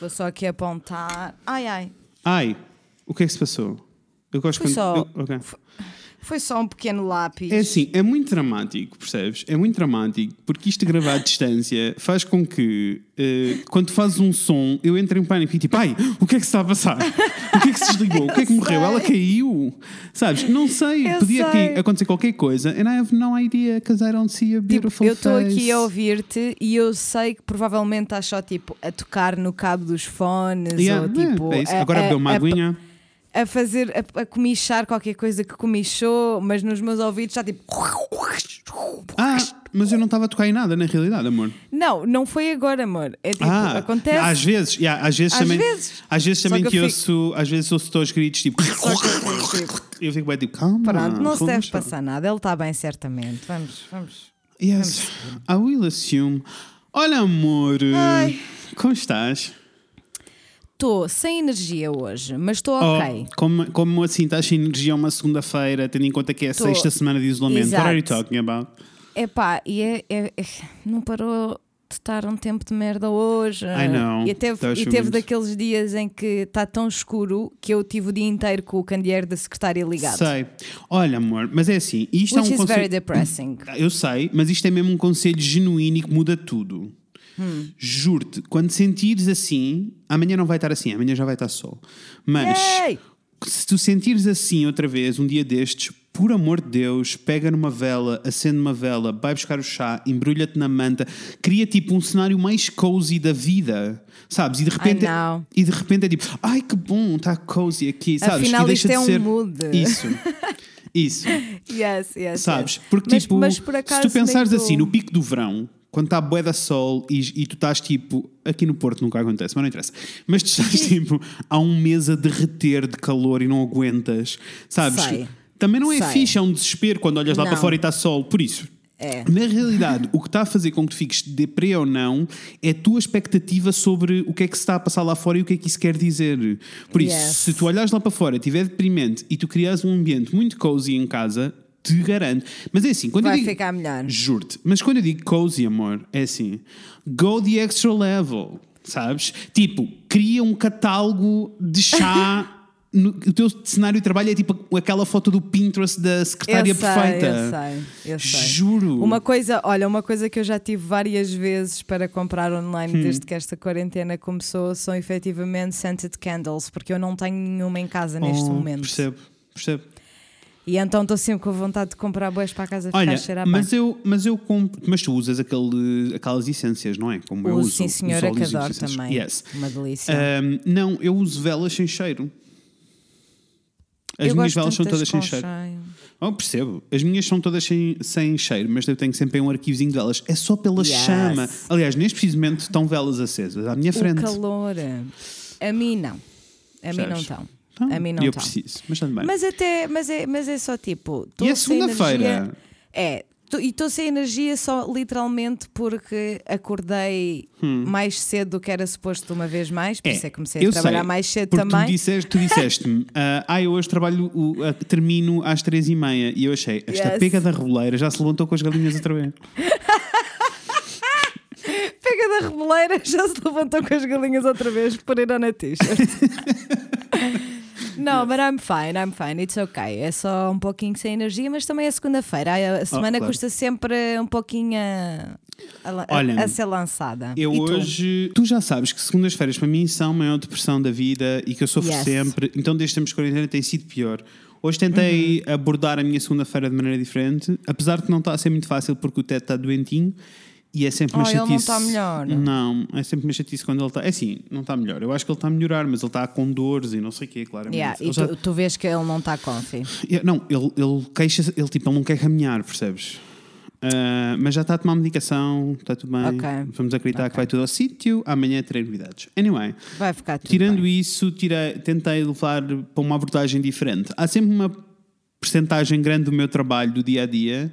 Vou só aqui apontar. Ai, ai. Ai, o que é que se passou? Eu gosto Foi quando. só- eu- ok. Foi só um pequeno lápis. É assim, é muito dramático, percebes? É muito dramático, porque isto gravar à distância faz com que, eh, quando fazes um som, eu entre em pânico e tipo, ai, o que é que se está a passar? O que é que se desligou? O que é que morreu? Ela caiu? Sabes? Não sei. Eu Podia sei. aqui acontecer qualquer coisa, and I have no idea, because I don't see a Tipo, beautiful eu estou aqui a ouvir-te e eu sei que provavelmente estás só tipo a tocar no cabo dos fones Yeah, ou tipo é, é isso. Agora a- bebeu uma aguinha. A fazer a, a comichar qualquer coisa que comichou, mas nos meus ouvidos está tipo Ah, mas eu não estava a tocar em nada, na realidade, amor. Não, não foi agora, amor. É tipo, Ah, acontece. Às vezes, yeah, às vezes Às também, vezes. às vezes também que que, eu ouço, às vezes ouço os gritos tipo. Eu fico tipo, Eu fico bem tipo, calma. Pronto, não se deve passar nada. Ele está bem, certamente. Vamos, vamos. Yes, I will assume. Olha, amor, Ai. como estás? Estou sem energia hoje, mas estou Oh, ok. como, como assim estás sem energia uma segunda-feira, tendo em conta que é a Tô. sexta semana de isolamento? What are you Exato. talking about? Epá, e é, é- é- não parou de estar um tempo de merda hoje. I know, E teve, tá e teve daqueles dias em que está tão escuro que eu tive o dia inteiro com o candeeiro da secretária ligado. Sei. Olha, amor, mas é assim, isto Which é um is very conselho. depressing. Eu sei, mas isto é mesmo um conselho genuíno e que muda tudo. Hum. Juro-te, quando sentires assim, amanhã não vai estar assim, amanhã já vai estar sol. Mas Yay! se tu sentires assim outra vez, um dia destes, por amor de Deus, pega numa vela, acende uma vela, vai buscar o chá, embrulha-te na manta, cria tipo um cenário mais cozy da vida, sabes? E de repente, know. e de repente é tipo, ai que bom, está cozy aqui, sabes? Afinal, e deixa isto é de um ser mood. Isso. Isso. Yes, yes. Sabes? Porque Mas- tipo, mas por se acaso tu pensares nem tô- assim no pico do verão, quando está bué da sol e, e tu estás tipo, aqui no Porto nunca acontece, mas não interessa. Mas tu estás tipo há um mês a derreter de calor e não aguentas, sabes? Sei. Também não é Sei. fixe, é um desespero quando olhas lá Não. para fora e está sol. Por isso, É. na realidade, o que está a fazer com que tu fiques deprê ou não é a tua expectativa sobre o que é que se está a passar lá fora e o que é que isso quer dizer. Por isso, Yes. se tu olhares lá para fora, estiver deprimente e tu crias um ambiente muito cozy em casa, te garanto. Mas é assim, quando Vai eu digo, ficar melhor. Juro-te. Mas quando eu digo cozy, amor, é assim: go the extra level, sabes? Tipo, cria um catálogo de chá. No, o teu cenário de trabalho é tipo aquela foto do Pinterest da secretária eu sei, perfeita. Eu sei, eu sei. Juro. Uma coisa, olha, uma coisa que eu já tive várias vezes para comprar online Hum. desde que esta quarentena começou são efetivamente scented candles, porque eu não tenho nenhuma em casa neste Oh, momento. Percebo, percebo. E então estou sempre com vontade de comprar boas para a casa ficar Olha, a cheirar mas bem. eu, mas eu compro. Mas tu usas aquele, aquelas essências, não é? Como eu Uso, sim, senhora, que óleos e adoro também. Yes. Uma delícia. Ahm, não, eu uso velas sem cheiro. As eu minhas velas são todas sem cheiro. cheiro. Oh, percebo. As minhas são todas sem, sem cheiro, mas eu tenho sempre um arquivozinho de velas. É só pela Yes. chama. Aliás, neste precisamente estão velas acesas à minha frente. O calor. A mim não. A mim não estão. Então, A mim não eu preciso, mas tudo bem. Mas até, mas é, mas é só tipo. e sem segunda-feira? É. tô- E estou sem energia só literalmente porque acordei mais cedo do que era suposto uma vez mais, por isso é que comecei a trabalhar sei, mais cedo também. Tu disseste, tu disseste-me, ah, ah, eu hoje trabalho, ah, termino às três e meia. E eu achei, esta Yes. pega da reboleira já se levantou com as galinhas outra vez. Pega da reboleira, já se levantou com as galinhas outra vez por ir na t-shirt. Não, but I'm fine, I'm fine, it's okay. É só um pouquinho sem energia, mas também é segunda-feira. A semana claro. custa sempre um pouquinho a, a, Olha, a ser lançada. Eu E tu? hoje. Tu já sabes que segundas-feiras para mim são a maior depressão da vida e que eu sofro Yes. sempre. Então, desde temos quarentena, tem sido pior. Hoje tentei Uhum. abordar a minha segunda-feira de maneira diferente, apesar de não estar a ser muito fácil porque o Teto está doentinho e é sempre uma Oh, ele não chatice. está melhor. Não, é sempre uma chatice quando ele está. É assim, não está melhor. Eu acho que ele está a melhorar, mas ele está com dores e não sei o quê, claramente. Yeah, e já- tu, tu vês que ele não está confi. Yeah, Não, ele, ele queixa ele tipo, ele não quer caminhar, percebes? Ah, mas já está a tomar medicação, está tudo bem. Ok. Vamos acreditar que Ok. vai tudo ao sítio. Amanhã terei novidades. Anyway, Vai ficar tirando bem. isso, tirei, tentei levar para uma abordagem diferente. Há sempre uma percentagem grande do meu trabalho, do dia a dia,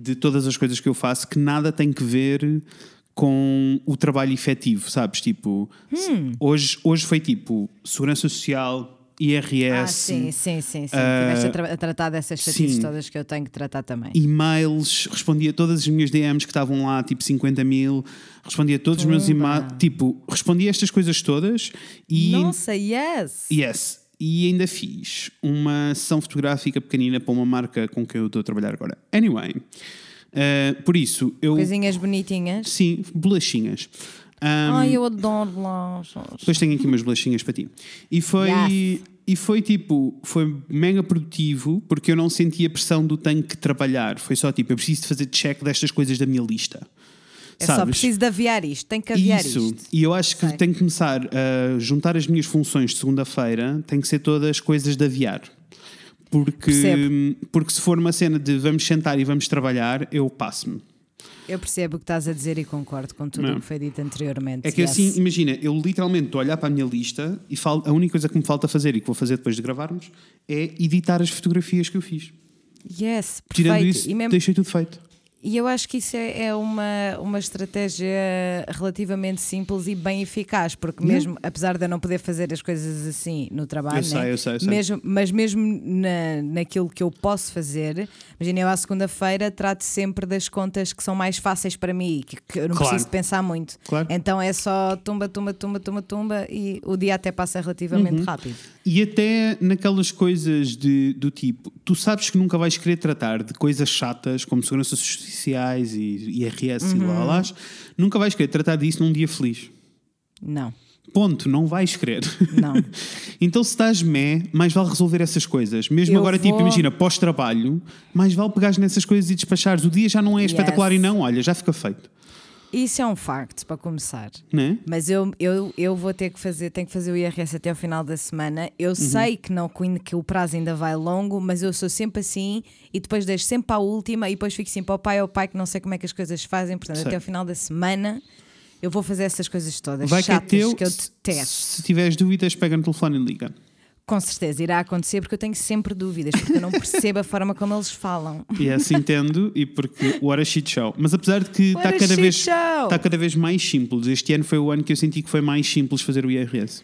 de todas as coisas que eu faço, que nada tem que ver com o trabalho efetivo, sabes? Tipo, Hum. hoje, hoje foi tipo segurança social, IRS, Ah, sim, sim, sim. sim. Tiveste a, tra- a tratar dessas sim. todas que eu tenho que tratar também. e-mails, respondia a todas as minhas DMs que estavam lá, tipo 50 mil, respondia a todos os meus e-mails, tipo, respondia a estas coisas todas e. Nossa, yes! Yes. E ainda fiz uma sessão fotográfica pequenina para uma marca com quem eu estou a trabalhar agora. Anyway, eh, por isso, eu. Coisinhas bonitinhas. Sim, bolachinhas. Um, Ai, eu adoro bolachas. Depois tenho aqui umas bolachinhas para ti. E foi. Yes. E foi tipo, foi mega produtivo porque eu não senti a pressão do tenho que trabalhar. Foi só tipo, eu preciso de fazer check destas coisas da minha lista. É só Sabes? preciso de aviar isto, tem que aviar Isso. isto. E eu acho que Sei. tenho que começar a juntar as minhas funções de segunda-feira, tem que ser todas coisas de aviar. Porque, Percebo. porque se for uma cena de vamos sentar e vamos trabalhar, eu passo-me. Eu percebo o que estás a dizer e concordo com tudo o que foi dito anteriormente. É que yes. assim, imagina, eu literalmente estou a olhar para a minha lista e falo, a única coisa que me falta fazer e que vou fazer depois de gravarmos é editar as fotografias que eu fiz. Yes, Tirando perfeito. isso, e, mesmo- deixei tudo feito. E eu acho que isso é, é uma, uma estratégia relativamente simples e bem eficaz, porque Yeah. mesmo, apesar de eu não poder fazer as coisas assim no trabalho, Eu sei, né? eu sei, eu sei. Mesmo, mas mesmo na, naquilo que eu posso fazer, imagina, eu à segunda-feira trato sempre das contas que são mais fáceis para mim, que, que eu não Claro. preciso pensar muito. Claro. Então é só tumba, tumba, tumba, tumba, tumba e o dia até passa relativamente Uhum. rápido. E até naquelas coisas de, do tipo, tu sabes que nunca vais querer tratar de coisas chatas como seguranças sociais e IRS e Uhum. lá, lá, nunca vais querer tratar disso num dia feliz. Não, Ponto, não vais querer. não. então, se estás mé, mais vale resolver essas coisas. Mesmo Eu agora, tipo, vou- imagina, pós-trabalho, mais vale pegares nessas coisas e despachares. O dia já não é Yes. espetacular e não, olha, já fica feito. Isso é um facto para começar. Né? Mas eu, eu, eu vou ter que fazer, tenho que fazer o IRS até ao final da semana. Eu sei que não que o prazo ainda vai longo, mas eu sou sempre assim e depois deixo sempre para a última e depois fico sempre para o pai ou pai que não sei como é que as coisas fazem. Portanto, Sei. até ao final da semana eu vou fazer essas coisas todas Vai que é chatas teu. que eu detesto. Se tiveres dúvidas, pega no telefone e liga. Com certeza irá acontecer porque eu tenho sempre dúvidas, porque eu não percebo a forma como eles falam. E é assim entendo, e porque what a shit show. Mas apesar de que está cada, vez, está cada vez mais simples. Este ano foi o ano que eu senti que foi mais simples fazer o IRS.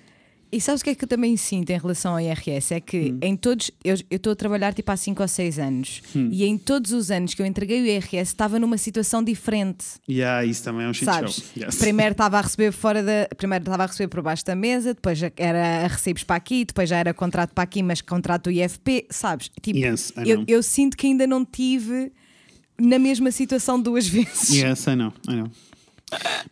E sabes o que é que eu também sinto em relação ao IRS? É que Hum. em todos, eu estou a trabalhar tipo há 5 ou 6 anos Hum. e em todos os anos que eu entreguei o IRS estava numa situação diferente. E ah, isso também é um shit Sabes? show. Yes. Primeiro estava a receber fora da. Primeiro estava a receber por baixo da mesa, depois já era a recibos para aqui, depois já era contrato para aqui, mas contrato do IFP, sabes? Tipo, Yes, I eu, eu sinto que ainda não tive na mesma situação duas vezes. Yes, I know, I know.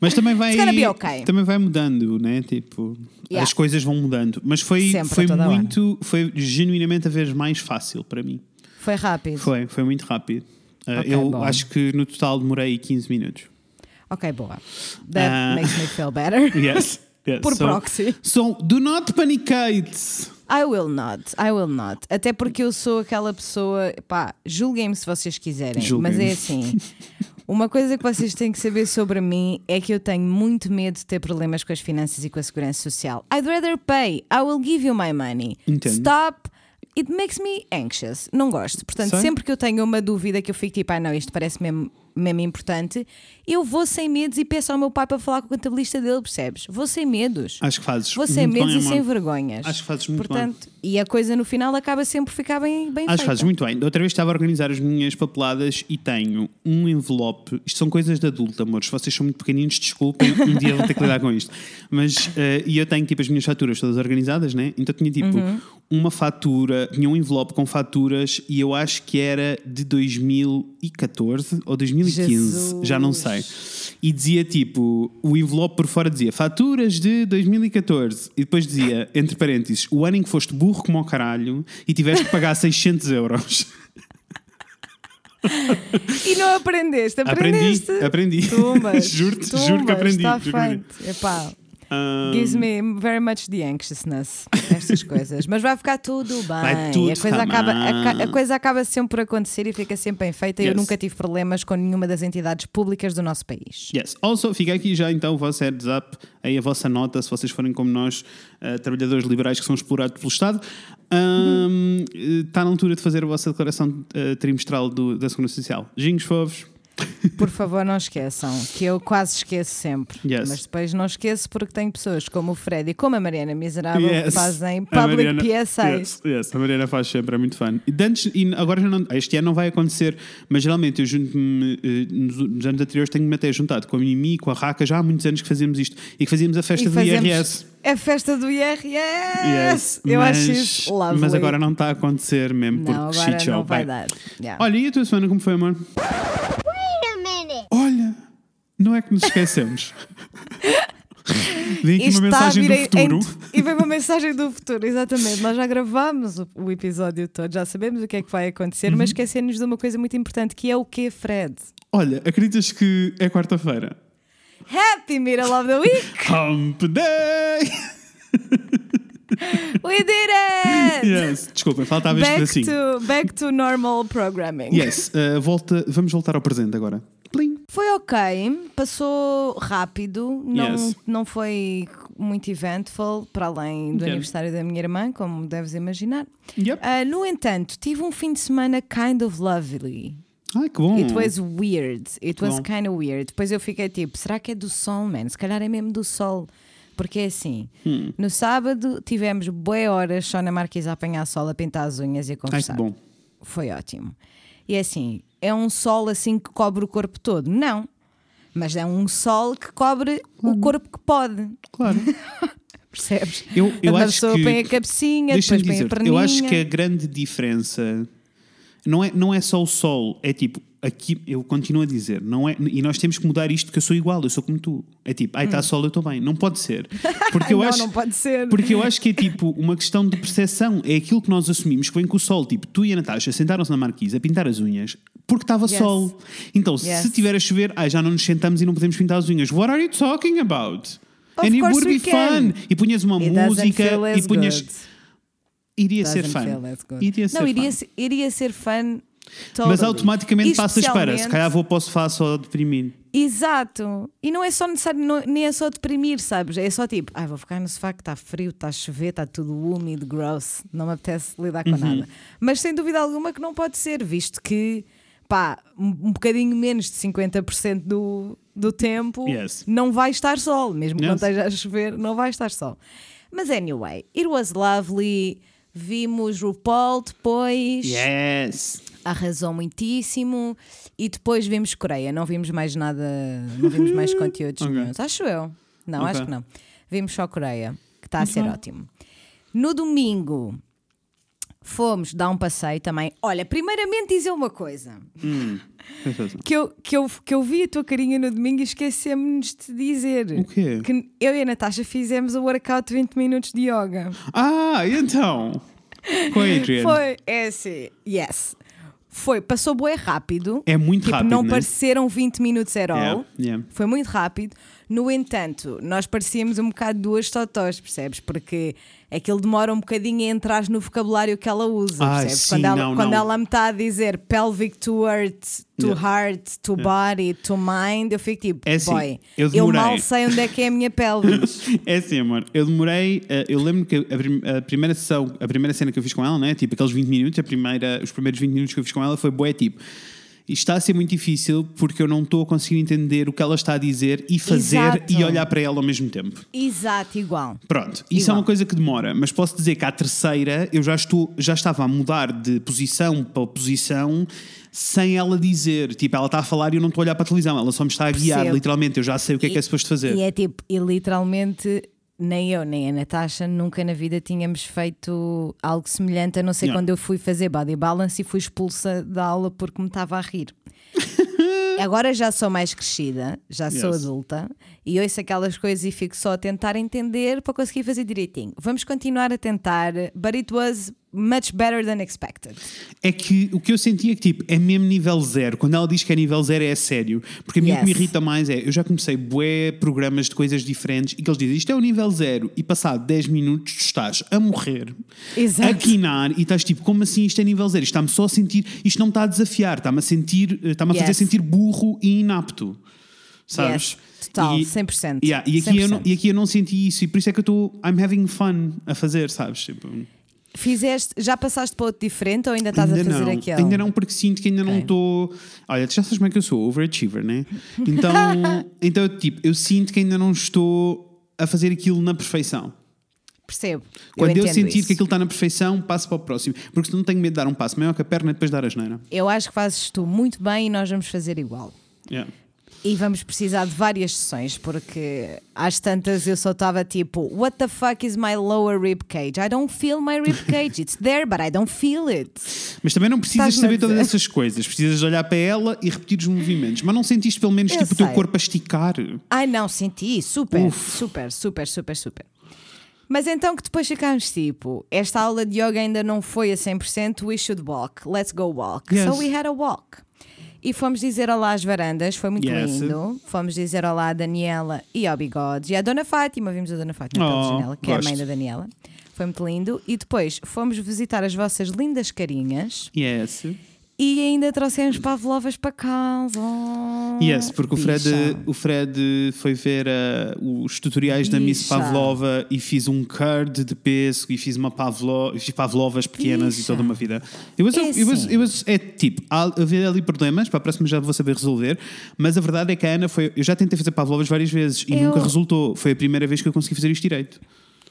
Mas também vai, okay. também vai mudando, né? Tipo, Yeah. as coisas vão mudando. Mas foi, Sempre, foi toda hora. muito, foi genuinamente a vez mais fácil para mim. Foi rápido. Foi, foi muito rápido. Uh, Ok, eu bom. acho que no total demorei 15 minutos. Ok, boa. That Ah. makes me feel better. Yes. yes. Por so, proxy. So, do not panicate. I will not, I will not. Até porque eu sou aquela pessoa, pá, julguem-me se vocês quiserem, mas é assim. Uma coisa que vocês têm que saber sobre mim é que eu tenho muito medo de ter problemas com as finanças e com a segurança social. I'd rather pay. I will give you my money. Entendo. Stop. It makes me anxious. Não gosto. Portanto, Sei. sempre que eu tenho uma dúvida que eu fico tipo, ah, não, isto parece mesmo, mesmo importante, eu vou sem medos e peço ao meu pai para falar com o contabilista dele, percebes? Vou sem medos. Acho que fazes. Vou sem muito medos bem, e sem vergonhas. Acho que fazes muito Portanto, E a coisa no final acaba sempre por ficar bem, bem Acho que feita. fazes muito bem. Da outra vez estava a organizar as minhas papeladas e tenho um envelope. Isto são coisas de adulto, amores. Se vocês são muito pequeninos, desculpem, um dia vou ter que lidar com isto. Mas, eh, e eu tenho tipo as minhas faturas todas organizadas, né? Então tinha tipo Uhum. uma fatura, tinha um envelope com faturas e eu acho que era de 2014 ou 2015, Jesus. já não sei. E dizia tipo, o envelope por fora dizia faturas de 2014 e depois dizia, entre parênteses, o ano em que foste burro como ao caralho e tiveste que pagar 600 euros. E não aprendeste, Aprendi, aprendeste. aprendi. Tumbas, Juro-te, juro que aprendi. Está aprendi. feito. Epá, Ah, gives me very much the anxiousness, estas coisas. Mas vai ficar tudo bem. Vai tudo a, coisa acaba, a, a coisa acaba sempre por acontecer e fica sempre bem feita. Eu Yes. nunca tive problemas com nenhuma das entidades públicas do nosso país. Yes. Also, fica aqui já então o vosso heads up, aí a vossa nota, se vocês forem como nós, eh, trabalhadores liberais que são explorados pelo Estado. Eh, Está na altura de fazer a vossa declaração eh, trimestral do- da Segurança Social. Ginhos fofos. Por favor, não esqueçam, que eu quase esqueço sempre. Yes. Mas depois não esqueço porque tenho pessoas como o Fred e como a Mariana Miserável que Yes. fazem A public Mariana- PSAs. Yes, yes, a Mariana faz sempre, é muito fã. E, antes, e agora não, este ano não vai acontecer, mas geralmente eu junto-me, eh, nos, nos anos anteriores tenho-me até juntado com a Mimi, com a Raca, já há muitos anos que fazíamos isto e que fazíamos a festa E do fazemos IRS. A festa do IRS. Yes, eu mas, acho isso lovely. Mas agora não está a acontecer mesmo, Não, porque agora shit show. não vai dar. Yeah. Olha, e a tua semana como foi, amor? Wait a minute. Olha, não é que nos esquecemos. Vem aqui Isto uma mensagem do em- futuro. em- e vem uma mensagem do futuro, exatamente. Nós já gravámos o, o episódio todo, já sabemos o que é que vai acontecer, Uhum. mas esquecemos de uma coisa muito importante que é o que, Fred? Olha, acreditas que é quarta-feira? Happy Middle of the Week! Hump Day! We did it! Yes, desculpem, faltava este Back pedacinho. to, back to normal programming. Yes, uh, volta, vamos voltar ao presente agora. Plim. Foi ok, passou rápido, não, Yes. não foi muito eventful, para além do Ok. aniversário da minha irmã, como deves imaginar. Yep. Ah, no entanto, tive um fim de semana kind of lovely. Ai, que bom. It was weird. It was Bom. kind of weird. Depois eu fiquei tipo, será que é do sol, man? Se calhar é mesmo do sol. Porque é assim, Hum. no sábado tivemos boas horas só na Marquise a apanhar sol, a pintar as unhas e a Ai, que conversar. bom. Foi ótimo. E é assim, é um sol assim que cobre o corpo todo? Não. Mas é um sol que cobre o corpo que pode. Claro. Percebes? Eu, eu a acho pessoa que. põe a cabecinha, depois põe a dizer, perninha. eu acho que a grande diferença não é, não é só o sol, é tipo, aqui eu continuo a dizer, não é, e nós temos que mudar isto porque eu sou igual, eu sou como tu. É tipo, ai, está sol, eu estou bem. Não pode ser. Porque eu Hum. não, acho, não pode ser. Porque eu acho que é tipo uma questão de percepção. É aquilo que nós assumimos que vem com o sol. Tipo, tu e a Natasha sentaram-se na marquise a pintar as unhas porque estava Yes. sol. Então, Yes. se tiver a chover, ah, já não nos sentamos e não podemos pintar as unhas. What are you talking about? Of And it would be can. fun. E punhas uma It música e as punhas. Iria ser good. Iria ser não, iria fun. ser, iria ser. Mas totally. automaticamente passas para. Se Especialmente- calhar vou para o sofá só a deprimir. Exato. E não é só necessário, não- nem é só deprimir, sabes? É só tipo, ai, vou ficar no sofá que está frio, está a chover, está tudo úmido, gross, não me apetece lidar com Uhum. nada. Mas sem dúvida alguma que não pode ser, visto que, pá, um, bocadinho menos de 50% do, do tempo Yes. não vai estar sol, mesmo que não Yes. esteja a chover, não vai estar sol. Mas anyway, it was lovely. Vimos RuPaul depois Yes! arrasou muitíssimo e depois vimos Coreia, não vimos mais nada, não vimos mais conteúdos Ok. nenhuns. Acho eu. Não, Ok. acho que não. Vimos só Coreia, que está a ser bem. ótimo. No domingo fomos dar um passeio também. Olha, primeiramente dizer uma coisa. Que eu, que, eu, que eu vi a tua carinha no domingo e esquecemos de te dizer. O quê? Que eu e a Natasha fizemos o workout de 20 minutos de yoga. Ah, e então? Com a Adrian. Foi, é assim, yes. Foi, passou bué rápido. É muito tipo, rápido, não né? pareceram 20 minutos at all. Yeah, yeah. Foi muito rápido. No entanto, nós parecíamos um bocado duas totós, percebes? Porque aquilo demora um bocadinho a entrar no vocabulário que ela usa, percebes? sim, quando ela, não, quando não. ela me está a dizer pelvic to earth, to Yeah. heart, to body, to mind, eu fico tipo, É assim, boy, eu eu, mal sei onde é que é a minha pelvis. É assim, amor. Eu demorei. eh, eu lembro que a, prim- a primeira sessão, a primeira cena que eu fiz com ela, né? Tipo aqueles 20 minutos, a primeira, os primeiros 20 minutos que eu fiz com ela foi bué tipo. Está a ser muito difícil porque eu não estou a conseguir entender o que ela está a dizer e fazer Exato. e olhar para ela ao mesmo tempo. Exato, igual. Pronto, isso é uma coisa que demora, mas posso dizer que à terceira eu já, estou, já estava a mudar de posição para posição sem ela dizer. Tipo, ela está a falar e eu não estou a olhar para a televisão, ela só me está a guiar, Percebo. literalmente. Eu já sei o que é que é suposto fazer. E é tipo, e literalmente nem eu nem a Natasha nunca na vida tínhamos feito algo semelhante, a não ser quando eu fui fazer body balance e fui expulsa da aula porque me estava a rir. Agora já sou mais crescida, já sou Yes. adulta e ouço aquelas coisas e fico só a tentar entender para conseguir fazer direitinho. Vamos continuar a tentar, but it was much better than expected. É que o que eu senti é que tipo, é mesmo nível zero. Quando ela diz que é nível zero, é sério. Porque a mim o que me Yes. irrita mais é, eu já comecei bué programas de coisas diferentes e que eles dizem isto é o nível zero e passado 10 minutos tu estás a morrer, Exato. a quinar e estás tipo, como assim isto é nível zero? Isto está-me só a sentir, isto não me está a desafiar, está-me a sentir, eh, está-me a fazer Yes. Sentir burro e inapto. Sabes? Yes, total, E- 100%. Yeah, e, aqui eu não, 100%. e aqui eu não senti isso e por isso é que eu estou I'm having fun a fazer, sabes? Tipo, Fizeste, já passaste para outro diferente ou ainda estás ainda a fazer não, aquele? Ainda não, porque sinto que ainda não Ok. estou. Olha, tu já sabes como é que eu sou, overachiever, né? Então, então, tipo, eu sinto que ainda não estou a fazer aquilo na perfeição. Percebo. Quando eu, entendo sentir isso. que aquilo está na perfeição, passo para o próximo. Porque senão tenho medo de dar um passo maior que a perna e depois dar a geneira. Eu acho que fazes tu muito bem e nós vamos fazer igual. Yeah. E vamos precisar de várias sessões, porque às tantas eu só estava tipo, What the fuck is my lower rib cage? I don't feel my rib cage. It's there, but I don't feel it. Mas também não precisas saber todas essas coisas. Precisas olhar para ela e repetir os movimentos. Mas não sentiste pelo menos Eu tipo, o teu corpo a esticar? Ai não, senti, super, Uf. super, super, super, super. Mas então que depois ficámos tipo, esta aula de yoga ainda não foi a 100%, we should walk, let's go walk. Yes. So we had a walk. E fomos dizer olá às varandas, foi muito Yes. lindo. Fomos dizer olá à Daniela e ao Bigodes e à Dona Fátima, vimos a Dona Fátima pela Oh, janela, que é a mãe gosto. da Daniela. Foi muito lindo. E depois fomos visitar as vossas lindas carinhas Yes. E ainda trouxemos pavlovas para casa. Yes, porque o Fred, Bicha. o Fred foi ver uh, os tutoriais da Miss Bicha. Pavlova e fiz um curd de pêssego e fiz uma pavlo, fiz pavlovas pequenas e Bicha. toda uma vida. Eu was, É eu was, eu was- é tipo, haver ali problemas, para a próxima já vou saber resolver, mas a verdade é que a Ana foi. Eu já tentei fazer pavlovas várias vezes e Eu- nunca resultou. Foi a primeira vez que eu consegui fazer isto direito.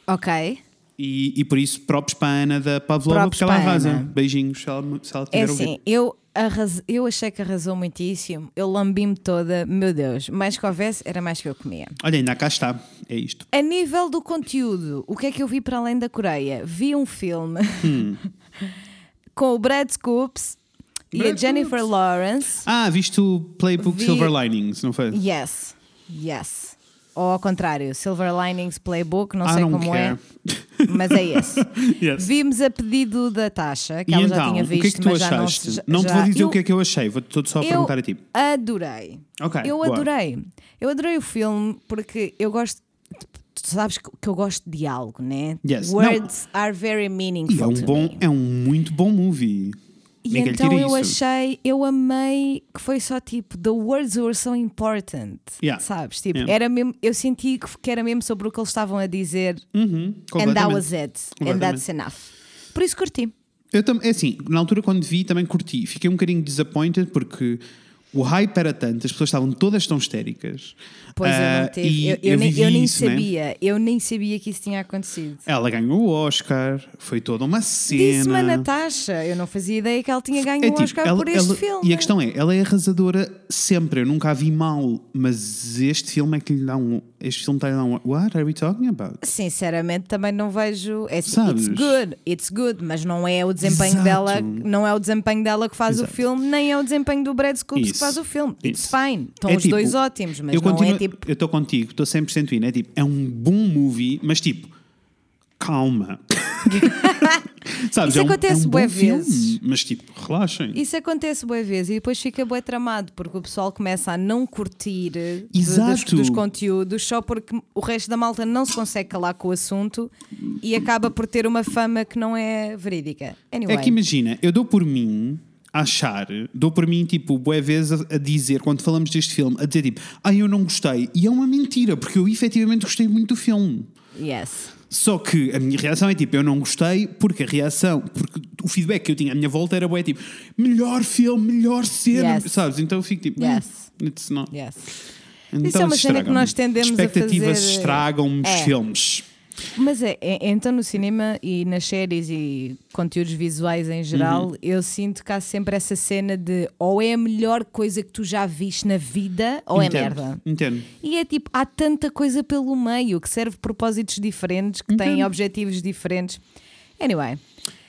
Ok. E, e por isso, próprios para a Ana da Pavlova, porque ela arrasa. Ana. Beijinhos, se ela, se ela É tiver ouvir. assim, eu, arras... eu achei que arrasou muitíssimo. Eu lambi-me toda, meu Deus, mais que houvesse, era mais que eu comia. Olha, ainda cá está. É isto. A nível do conteúdo, o que é que eu vi para além da Coreia? Vi um filme com o Brad Scoops e a Jennifer. Lawrence. Ah, viste o Playbook Vi- Silver Linings, não foi? Yes, yes. Ou ao contrário, Silver Linings Playbook, não I sei don't como care. é, mas é esse. Yes. Vimos a pedido da Tasha, que E ela então, já tinha o visto, que é que tu mas já não achaste? se- Não, já, te vou dizer eu- o que é que eu achei, vou-te só Eu perguntar a ti. adorei. Ok, Eu boa. adorei. Eu adorei o filme porque eu gosto. Tu sabes que eu gosto de algo, né? Yes. Words are very E meaningful é um, bom, me. é um muito bom movie. E Ninguém então eu isso. achei, eu amei que foi só tipo, the words were so important. Yeah. Sabes? Tipo, Yeah. era mesmo, eu senti que, era mesmo sobre o que eles estavam a dizer. Uhum, And that was it. And that's enough. Por isso curti. Eu também, é assim, na altura quando vi também curti. Fiquei um bocadinho disappointed porque o hype era tanto, as pessoas estavam todas tão histéricas. Pois eu Ah, não tive. e Eu, eu nem, eu nem isso, né? sabia. Eu nem sabia que isso tinha acontecido. Ela ganhou o Oscar, foi toda uma cena. Disse-me a Natasha. Eu não fazia ideia que ela tinha ganho É o tipo, Oscar ela- por este ela- filme. E a questão é, ela é arrasadora sempre, eu nunca a vi mal, mas este filme é que lhe dá um. Este filme está a lhe dar um. What are we talking about? Sinceramente, também não vejo. É, assim, Sabes? it's good, it's good, mas não é o desempenho Exato. dela, não é o desempenho dela que faz Exato. o filme, nem é o desempenho do Brad Scoops que faz o filme. It's Isso. fine. Estão É os tipo, dois ótimos, mas eu não continuo- é tipo. Eu estou contigo, estou 100% indo. É tipo, é um bom movie, mas tipo, calma. Sabes? Isso é um, acontece é um bué vezes. mas tipo, relaxem. Isso acontece boa vezes e depois fica bué tramado porque o pessoal começa a não curtir de- dos, Exato. dos conteúdos só porque o resto da malta não se consegue calar com o assunto e acaba por ter uma fama que não é verídica. Anyway, É que imagina, eu dou por mim achar, dou por mim, tipo, boé vezes a, a dizer, quando falamos deste filme, a dizer tipo, ah, eu não gostei. E é uma mentira, porque eu efetivamente gostei muito do filme. yes. Só que a minha reação é tipo, eu não gostei, porque a reação, porque o feedback que eu tinha à minha volta era bué tipo, melhor filme, melhor cena, Yes. sabes? Então eu fico tipo, Yes. "Eh, it's not. Yes. Então Isso é uma cena que nós tendemos a Expectativas fazer- estragam os É. filmes. Mas é, é- então no cinema e nas séries e conteúdos visuais em geral, Uhum. eu sinto que há sempre essa cena de ou é a melhor coisa que tu já viste na vida ou é Entendo, merda. Entendo. E é tipo, há tanta coisa pelo meio que serve propósitos diferentes, que têm objetivos diferentes. Anyway,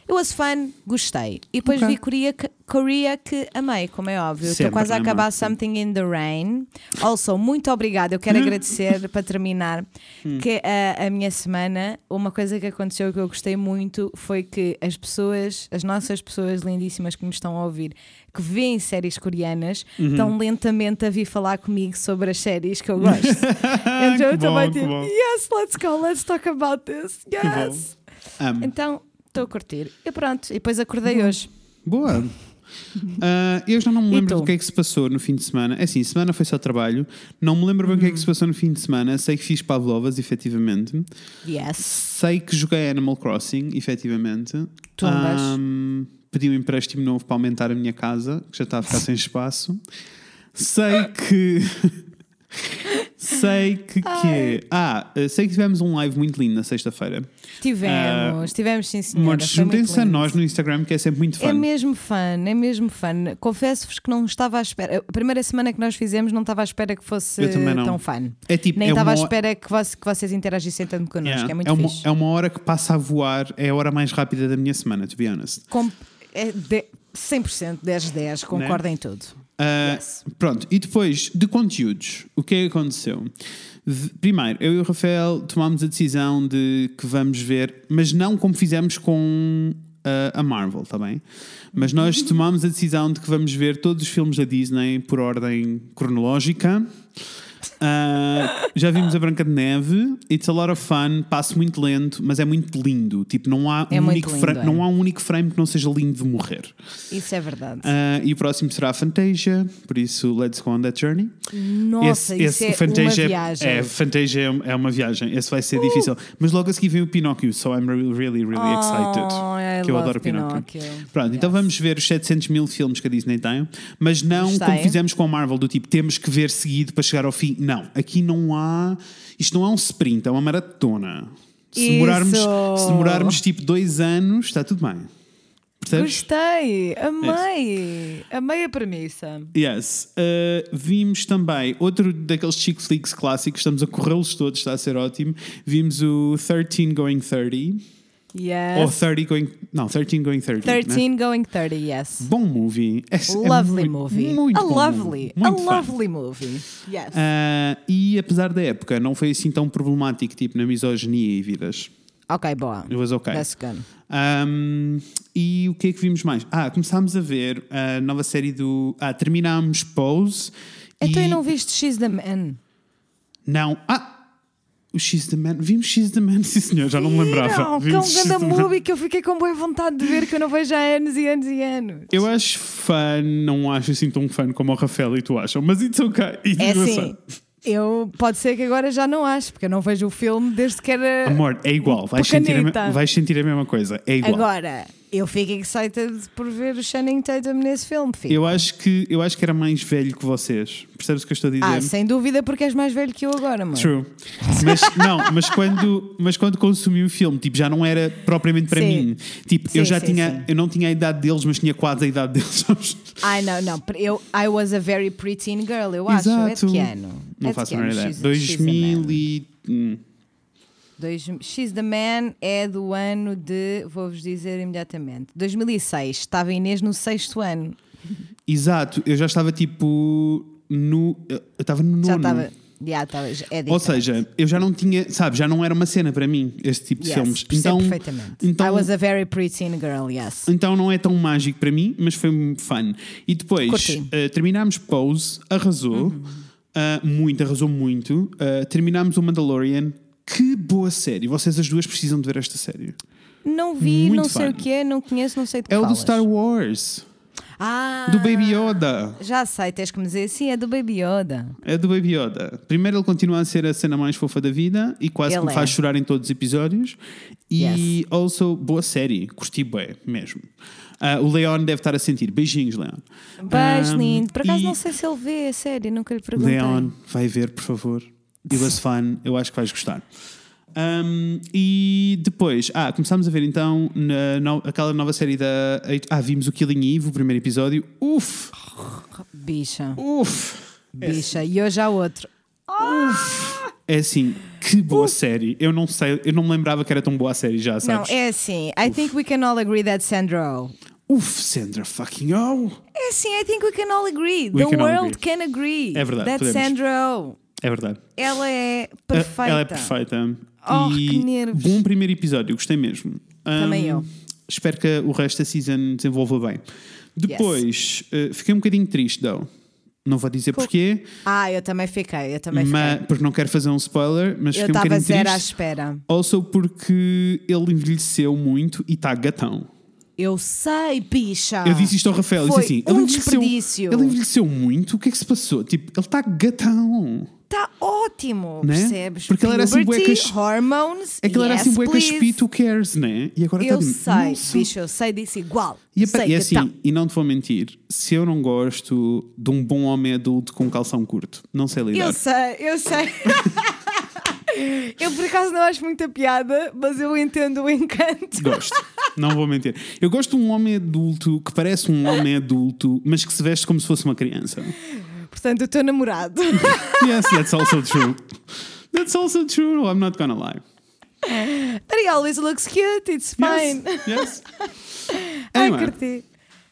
it was fun, gostei. E depois Ok. vi Coreia que, Coreia que amei, como é óbvio. Estou quase a acabar Something in the Rain. Also, muito obrigada. Eu quero agradecer para terminar Hum. que a, a minha semana, uma coisa que aconteceu que eu gostei muito foi que as pessoas, as nossas pessoas lindíssimas que nos estão a ouvir, que veem séries coreanas, Uhum. estão lentamente a vir falar comigo sobre as séries que eu gosto. então eu também tipo, yes, let's go, let's talk about this. Yes. Amo. Então, estou a curtir. E pronto, e depois acordei Uhum. hoje. Boa. Ah, eu já não me lembro tu? do que é que se passou no fim de semana. É assim, semana foi só trabalho. Não me lembro bem o que é que Uhum. se passou no fim de semana. Sei que fiz Pavlovas, efetivamente. Yes. Sei que joguei Animal Crossing, efetivamente. Tumbas. Ahm, pedi um empréstimo novo para aumentar a minha casa, que já está a ficar sem espaço. Sei que. Sei que que Ah, sei que tivemos um live muito lindo na sexta-feira. Tivemos, tivemos sim senhora. Muito juntem-se a nós no Instagram, que é sempre muito fã. É mesmo fã, é mesmo fã. Confesso-vos que não estava à espera. A primeira semana que nós fizemos não estava à espera que fosse tão fã. É tipo, Nem é estava à uma- espera que, que vocês interagissem tanto connosco. Yeah. É muito é, uma, fixe. é uma hora que passa a voar, é a hora mais rápida da minha semana, to be honest. Com- é de- 100%, 10 10, concordo em tudo. Ah, Yes. Pronto, e depois de conteúdos, o que é que aconteceu? V- Primeiro, eu e o Rafael tomámos a decisão de que vamos ver, mas não como fizemos com ah, a Marvel, está bem? Mas nós tomámos a decisão de que vamos ver todos os filmes da Disney por ordem cronológica. Ah, já vimos a Branca de Neve, it's a lot of fun, passo muito lento, mas é muito lindo. Tipo, não há, É um, único lindo, frame, é. não há um único frame que não seja lindo de morrer. Isso é verdade. Ah, e o próximo será a Fantasia, por isso, let's go on that journey. Nossa, isso é Fantasia uma viagem. É, Fantasia é- é uma viagem, esse vai ser difícil. Mas logo a seguir vem o Pinóquio, so I'm really, really, really excited. Oh, I que eu adoro Pinóquio. Pinóquio. Pronto, então Yes. vamos ver os 700 mil filmes que a Disney tem, mas não Gostei. como fizemos com a Marvel, do tipo, temos que ver seguido para chegar ao fim. Não, aqui não há. Isto não é um sprint, é uma maratona. Se Isso. demorarmos, se demorarmos tipo dois anos, está tudo bem. Percebes? Gostei, amei, amei a premissa. Yes. Uh, vimos também outro daqueles chick flicks clássicos, estamos a corrê-los todos, está a ser ótimo. Vimos o 13 Going 30. Ou Yes. 30 Going. Não, 13 Going 30. né? 13 going 30, yes. Bom movie. É, é Lovely muito, movie. Muito a lovely, movie. a Muito fun. lovely movie. Yes. Uh, e apesar da época, não foi assim tão problemático, tipo na misoginia e vidas. ok, boa. It was okay. That's good. Um, e o que é que vimos mais? Ah, começámos a ver a nova série do. Ah, terminámos Pose. Então e não viste X the Man? Não. Ah! O X the Man. Vimos X the Man, sim senhor, já não me lembrava. Não, que é um grande movie que eu fiquei com boa vontade de ver que eu não vejo há anos e anos e anos. Eu acho fã, não acho assim tão fã como o Rafael e tu acham, mas it's ok. It's É assim, eu pode ser que agora já não acho, porque eu não vejo o filme desde que era. Amor, é igual, vais sentir, a, vais sentir a mesma coisa. É igual. Agora, eu fico excited por ver o Channing Tatum nesse filme, filho. Eu acho, que, eu acho que era mais velho que vocês. Percebes o que eu estou a dizer? Ah, sem dúvida, porque és mais velho que eu agora, mano. True. Mas não, mas quando, mas quando consumi o filme, tipo, já não era propriamente para Sim. mim. Tipo, eu Sim, já sim, tinha, eu não tinha a idade deles, mas tinha quase a idade deles. Ai, não, não. Eu, I was a very preteen girl, eu acho. É de Exato. que ano? Não é faço a menor ideia. She's- she's the 2000 Man. e. Dois, She's the Man é do ano de, vou-vos dizer imediatamente, 2006. Estava Inês no sexto ano. Exato, eu já estava tipo no. Eu estava no nono. Já estava. Já estava. É. Ou seja, eu já não tinha, sabe, já não era uma cena para mim este tipo de yes, filmes. Então, perfeitamente. então, I was a very preteen girl, yes. então não é tão mágico para mim, mas foi fun. E depois eh, terminámos Pose, arrasou, ah, muito, arrasou muito. Ah, terminámos o Mandalorian. Que boa série! Vocês as duas precisam de ver esta série. Não vi, Muito não sei fun. o que é, não conheço, não sei de que É o do falas. Star Wars, Ah, do Baby Yoda. Já sei, tens que me dizer, sim, é do Baby Yoda. É do Baby Yoda. Primeiro, ele continua a ser a cena mais fofa da vida e quase que Ele me faz é. chorar em todos os episódios. E Yes. also, boa série. Curti bué, mesmo. Ah, o Leon deve estar a sentir. Beijinhos, Leon. Beijo, Um, lindo. Por acaso e- não sei se ele vê a série, nunca lhe perguntei. Leon, vai ver, por favor. It was fun. Eu acho que vais gostar. Um, e depois, ah, começámos a ver então na, no- aquela nova série da. Ah, vimos o Killing Eve, o primeiro episódio. Uf! Bicha, Uf! bicha. E hoje há outro. É assim, que boa série. Eu não sei, eu não me lembrava que era tão boa a série já, Não, sabes? é assim. I think we can all agree that Sandra Oh. Uf, Sandra fucking oh! É assim, I think we can all agree. We The can world agree. can agree. É verdade, That podemos. Sandra Oh. É verdade. Ela é perfeita. Ela é perfeita. Oh, e que nervos. bom primeiro episódio, gostei mesmo. Também Hum, eu. Espero que o resto da season desenvolva bem. Depois, eh, fiquei um bocadinho triste, though. Não vou dizer porquê, Ah, eu também fiquei, eu também mas, fiquei. porque não quero fazer um spoiler, mas Eu fiquei um estava bocadinho zero à triste. espera. Also porque ele envelheceu muito e está gatão. Eu sei, bicha. Eu disse isto ao Rafael, Foi disse assim: um ele desperdício. ele envelheceu muito, o que é que se passou? Tipo, ele está gatão. Está ótimo, Né? percebes? Porque ele era assim bué cas- hormones. É que ele era yes, assim, bué please. caspito, who cares, né? E agora está Eu tipo, sei, nossa. bicho, eu sei disso igual. E, sei e assim, tá. e não te vou mentir, se eu não gosto de um bom homem adulto com calção curto, não sei lidar. Eu sei, eu sei. eu por acaso não acho muita piada, mas eu entendo o encanto. Gosto, não vou mentir. Eu gosto de um homem adulto que parece um homem adulto, mas que se veste como se fosse uma criança. Portanto, o teu namorado. Yes, that's also true. That's also true, I'm not gonna lie. But he always looks cute, it's fine. Yes. yes. Ai, Anyway, curti.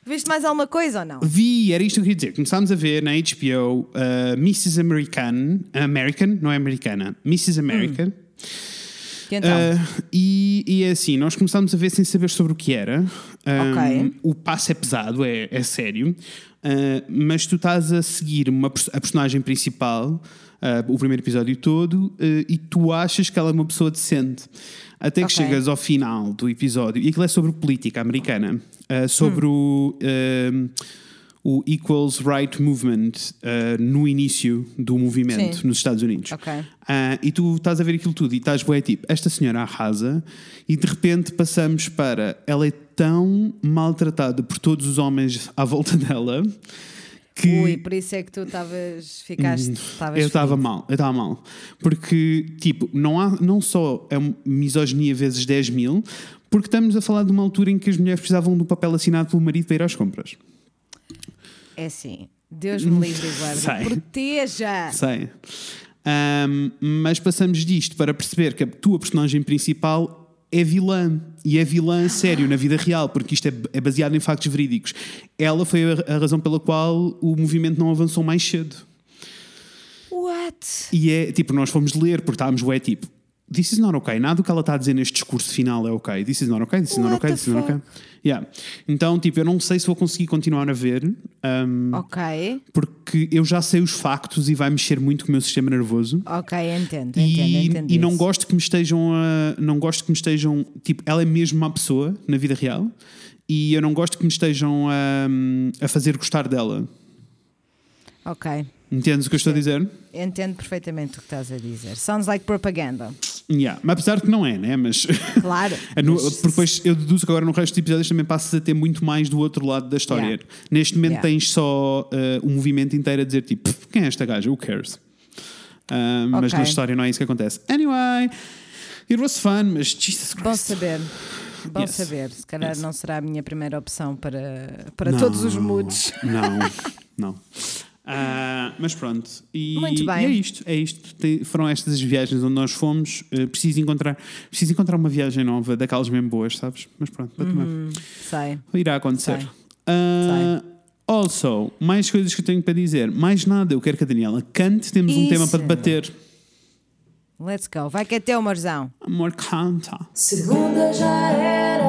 Viste mais alguma coisa ou não? vi, era isto que eu queria dizer. Começámos a ver na HBO uh, Mrs. American, American, não é americana, Mrs. American. E então? Uh, e, e é assim, nós começámos a ver sem saber sobre o que era. Um, Ok. O passo é pesado, é, é sério. Uh, mas tu estás a seguir uma, a personagem principal, uh, o primeiro episódio todo, e tu achas que ela é uma pessoa decente. Até que Ok. chegas ao final do episódio, e aquilo é sobre política americana, sobre o. o Equals Right Movement uh, no início do movimento Sim. nos Estados Unidos. Ok. Ah, e tu estás a ver aquilo tudo e estás bué tipo, esta senhora arrasa e de repente passamos para ela é tão maltratada por todos os homens à volta dela que Ui, por isso é que tu estavas. Ficaste. estavas eu estava mal, eu estava mal. Porque, tipo, não, há, não só é misoginia vezes 10 mil, porque estamos a falar de uma altura em que as mulheres precisavam de um papel assinado pelo marido para ir às compras. É assim. Deus me livre e guarde. Sei. Proteja! Sei. Ahm, mas passamos disto para perceber que a tua personagem principal é vilã. E é vilã a sério na vida real, porque isto é, é baseado em factos verídicos. Ela foi a, a razão pela qual o movimento não avançou mais cedo. What? E é tipo, nós fomos ler, porque estávamos, ué, tipo, this is not okay. Nada do que ela está a dizer neste discurso final é ok. This is not okay, this is not What okay, the this is not okay. Yeah. Então, tipo, eu não sei se vou conseguir continuar a ver, ahm, Ok. porque eu já sei os factos e vai mexer muito com o meu sistema nervoso. Ok, entendo. E, entendo, entendo e não gosto que me estejam a, não gosto que me estejam tipo ela é mesmo uma pessoa na vida real e eu não gosto que me estejam a, a fazer gostar dela Ok. Entendes o que eu estou a dizer? Entendo perfeitamente o que estás a dizer. Sounds like propaganda. Yeah. Mas apesar de que não é né mas Claro. É no- Mas- porque depois eu deduzo que agora no resto dos episódios também passas a ter muito mais do outro lado da história Yeah. neste momento Yeah. tens só uh, um movimento inteiro a dizer tipo "Pff, quem é esta gaja? Who cares? Uh, mas Ok. na história não é isso que acontece anyway it was fun mas Jesus Bom Christ saber. Bom Yes. saber. Se calhar Yes. não será a minha primeira opção para, para Não, todos os moods. Não, não. Ah, mas pronto, e, Muito bem. e é isto, é isto. Tem- foram estas as viagens onde nós fomos. Uh, preciso encontrar, preciso encontrar uma viagem nova, daquelas mesmo boas, sabes? Mas pronto, vai tomar. Sei. irá acontecer. Sei. Ah, also, mais coisas que eu tenho para dizer. Mais nada, eu quero que a Daniela cante. Temos um Isso. tema para debater. Let's go. Vai que é teu, Marzão. Amor, canta. Segunda já era,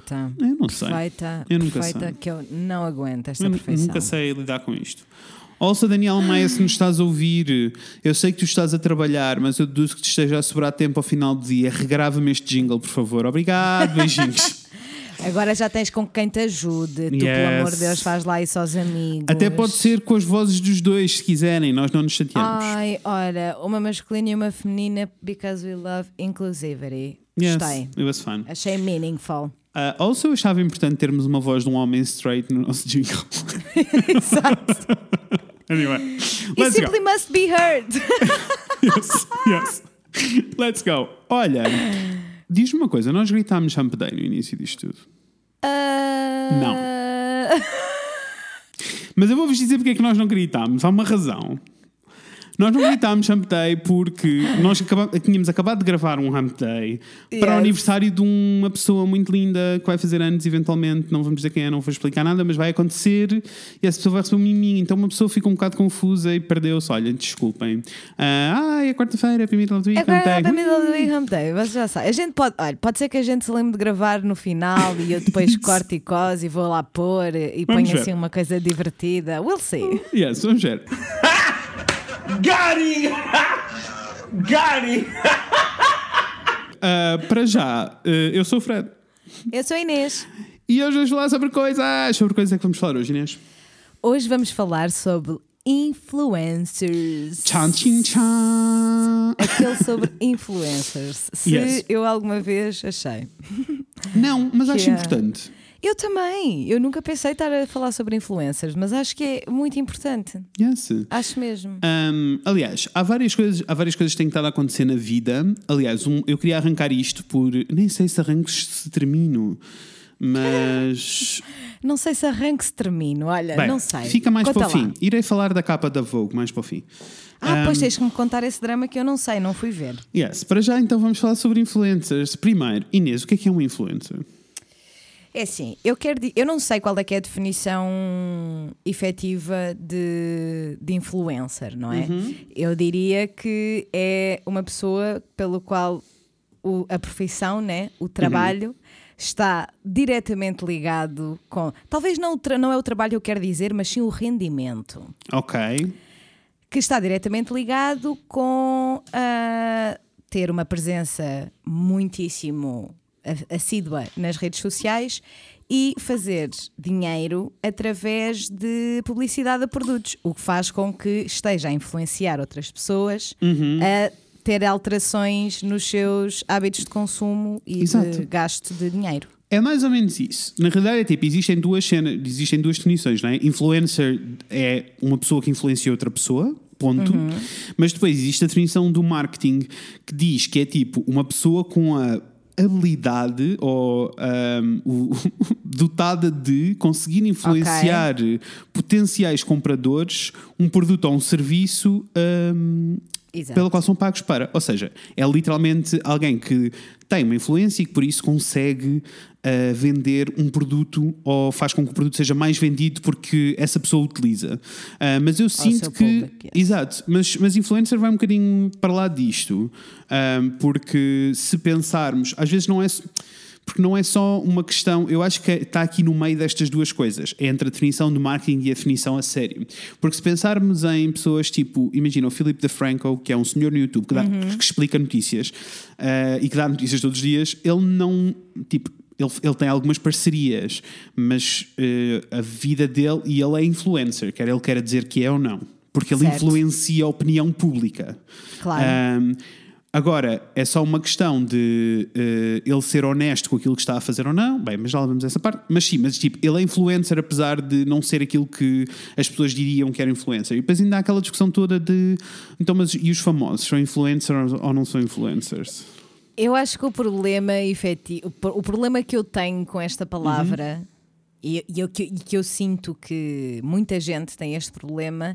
Perfeita. Eu não sei. Perfeita. Eu nunca perfeita sei. que eu não aguento esta Eu perfeição. nunca sei lidar com isto. Also, Daniel Maia, se nos estás a ouvir, eu sei que tu estás a trabalhar, mas eu deduzo que te esteja a sobrar tempo ao final do dia. Regrava-me este jingle, por favor. Obrigado, beijinhos. Agora já tens com quem te ajude. Tu, pelo amor de Deus, faz lá isso aos amigos. Até pode ser com as vozes dos dois, se quiserem, nós não nos chateamos. Ai, olha, uma masculina e uma feminina, because we love inclusivity. yes, Gostei. it was fun. Achei meaningful. Uh, also, eu achava importante termos uma voz de um homem straight no nosso jingle. Exato. anyway, You let's simply go. must be heard. Yes, yes. Let's go. Olha, diz-me uma coisa, nós gritámos Day no início disto tudo. não. Mas eu vou-vos dizer porque é que nós não gritámos. Há uma razão. Nós não gritámos Hump Day porque nós acaba- tínhamos acabado de gravar um Hump Day para o Yes. aniversário de uma pessoa muito linda que vai fazer anos eventualmente. Não vamos dizer quem é, não vou explicar nada, mas vai acontecer e essa pessoa vai receber um miminho. Então uma pessoa fica um bocado confusa e perdeu-se. Olha, desculpem. Ah, é quarta-feira, é primeiro do week, Hump Day. da middle do week hump day, você já sabe. A gente pode, olha, pode ser que a gente se lembre de gravar no final e eu depois corto e cose e vou lá pôr e Vamos ponho ver. assim uma coisa divertida. We'll see. Yes, vamos ver. Got him! Got him! Ah, para já, eh, eu sou o Fred. Eu sou a Inês. E hoje vamos falar sobre coisas. Sobre coisas é que vamos falar hoje, Inês. Hoje vamos falar sobre influencers. Tchan, tchin, tchan. Aquele sobre influencers. Se Yes. eu alguma vez achei. Não, mas acho é- importante. Eu também. Eu nunca pensei estar a falar sobre influencers, mas acho que é muito importante. Yes. Acho mesmo. Um, aliás, há várias, coisas, há várias coisas que têm estado a acontecer na vida. Aliás, um- eu queria arrancar isto por. Nem sei se arranco se termino, mas. Não sei se arranque se termino. Olha, Bem, não sei. Fica mais Conta para o fim. Irei falar da capa da Vogue mais para o fim. Ah, Um, pois tens que me contar esse drama que eu não sei, não fui ver. Yes, para já então vamos falar sobre influencers. Primeiro, Inês, o que é que é um influencer? É assim, eu quero eu não sei qual é que é a definição efetiva de, de influencer, não é? Eu diria que é uma pessoa pelo qual o- a profissão, né, o trabalho está diretamente ligado com, talvez não, não é o trabalho que eu quero dizer, mas sim o rendimento. Ok. que está diretamente ligado com ah, ter uma presença muitíssimo assídua nas redes sociais e fazer dinheiro através de publicidade a produtos, o que faz com que esteja a influenciar outras pessoas a ter alterações nos seus hábitos de consumo e Exato. de gasto de dinheiro. É mais ou menos isso. Na realidade é tipo, existem duas cenas, existem duas definições, não é? Influencer é uma pessoa que influencia outra pessoa, ponto. Mas depois existe a definição do marketing que diz que é tipo uma pessoa com a habilidade ou o- dotada de conseguir influenciar potenciais compradores um produto ou um serviço ahm, Exato. pelo qual são pagos para. Ou seja, é literalmente alguém que tem uma influência e que por isso consegue ah, vender um produto ou faz com que o produto seja mais vendido porque essa pessoa utiliza. Ah, mas eu sinto que. público, yes. Exato, mas, mas influencer vai um bocadinho para lá disto. ah, porque se pensarmos, às vezes não é. Porque não é só uma questão, eu acho que está aqui no meio destas duas coisas, entre a definição do marketing e a definição a sério. Porque se pensarmos em pessoas tipo, imagina o Philip DeFranco, que é um senhor no YouTube que, dá- que explica notícias eh, e que dá notícias todos os dias, ele não, tipo, ele, ele tem algumas parcerias, mas eh, a vida dele, e ele é influencer, quer ele queira dizer que é ou não, porque ele Certo. influencia a opinião pública. Claro. Um, agora, é só uma questão de eh, ele ser honesto com aquilo que está a fazer ou não. Bem, mas já lá vamos essa parte. Mas sim, mas tipo, ele é influencer apesar de não ser aquilo que as pessoas diriam que era influencer. E depois ainda há aquela discussão toda de então, mas e os famosos? São influencers ou não são influencers? Eu acho que o problema efetivo, o problema que eu tenho com esta palavra e, e eu, e que eu sinto que muita gente tem este problema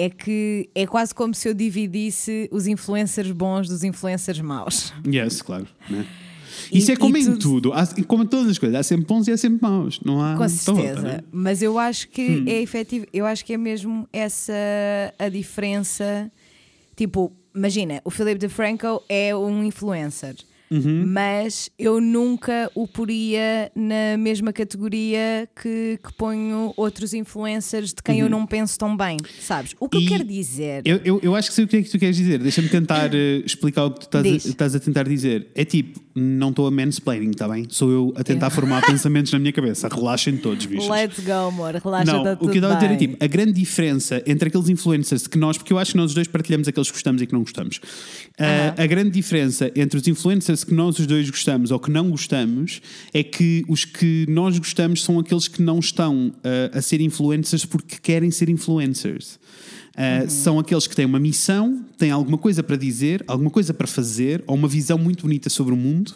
é que é quase como se eu dividisse os influencers bons dos influencers maus. Yes, claro. né? E- Isso é como e em tudo- tudo. Há, como em todas as coisas. Há sempre bons e há sempre maus. Não há Com então, certeza. né? Mas eu acho que Hum. é efetivo, eu acho que é mesmo essa a diferença. Tipo, imagina, o Filipe DeFranco é um influencer. Uhum. Mas eu nunca o poria na mesma categoria que, que ponho outros influencers de quem eu não penso tão bem, sabes? O que Uhum. E eu quero dizer Eu, eu, eu acho que sei o que é que tu queres dizer. Deixa-me tentar eh, explicar o que tu estás a, estás a tentar dizer. É tipo, não estou a mansplaining, está bem? Sou eu a tentar formar pensamentos na minha cabeça. Relaxem todos, bichos. Let's go, amor, relaxa, Não, tá o que eu estava a dizer é tipo, a grande diferença entre aqueles influencers que nós, porque eu acho que nós os dois partilhamos aqueles que gostamos e que não gostamos. Ah, a grande diferença entre os influencers que nós os dois gostamos ou que não gostamos é que os que nós gostamos são aqueles que não estão ah, a ser influencers porque querem ser influencers. Uh, São aqueles que têm uma missão, têm alguma coisa para dizer, alguma coisa para fazer, ou uma visão muito bonita sobre o mundo,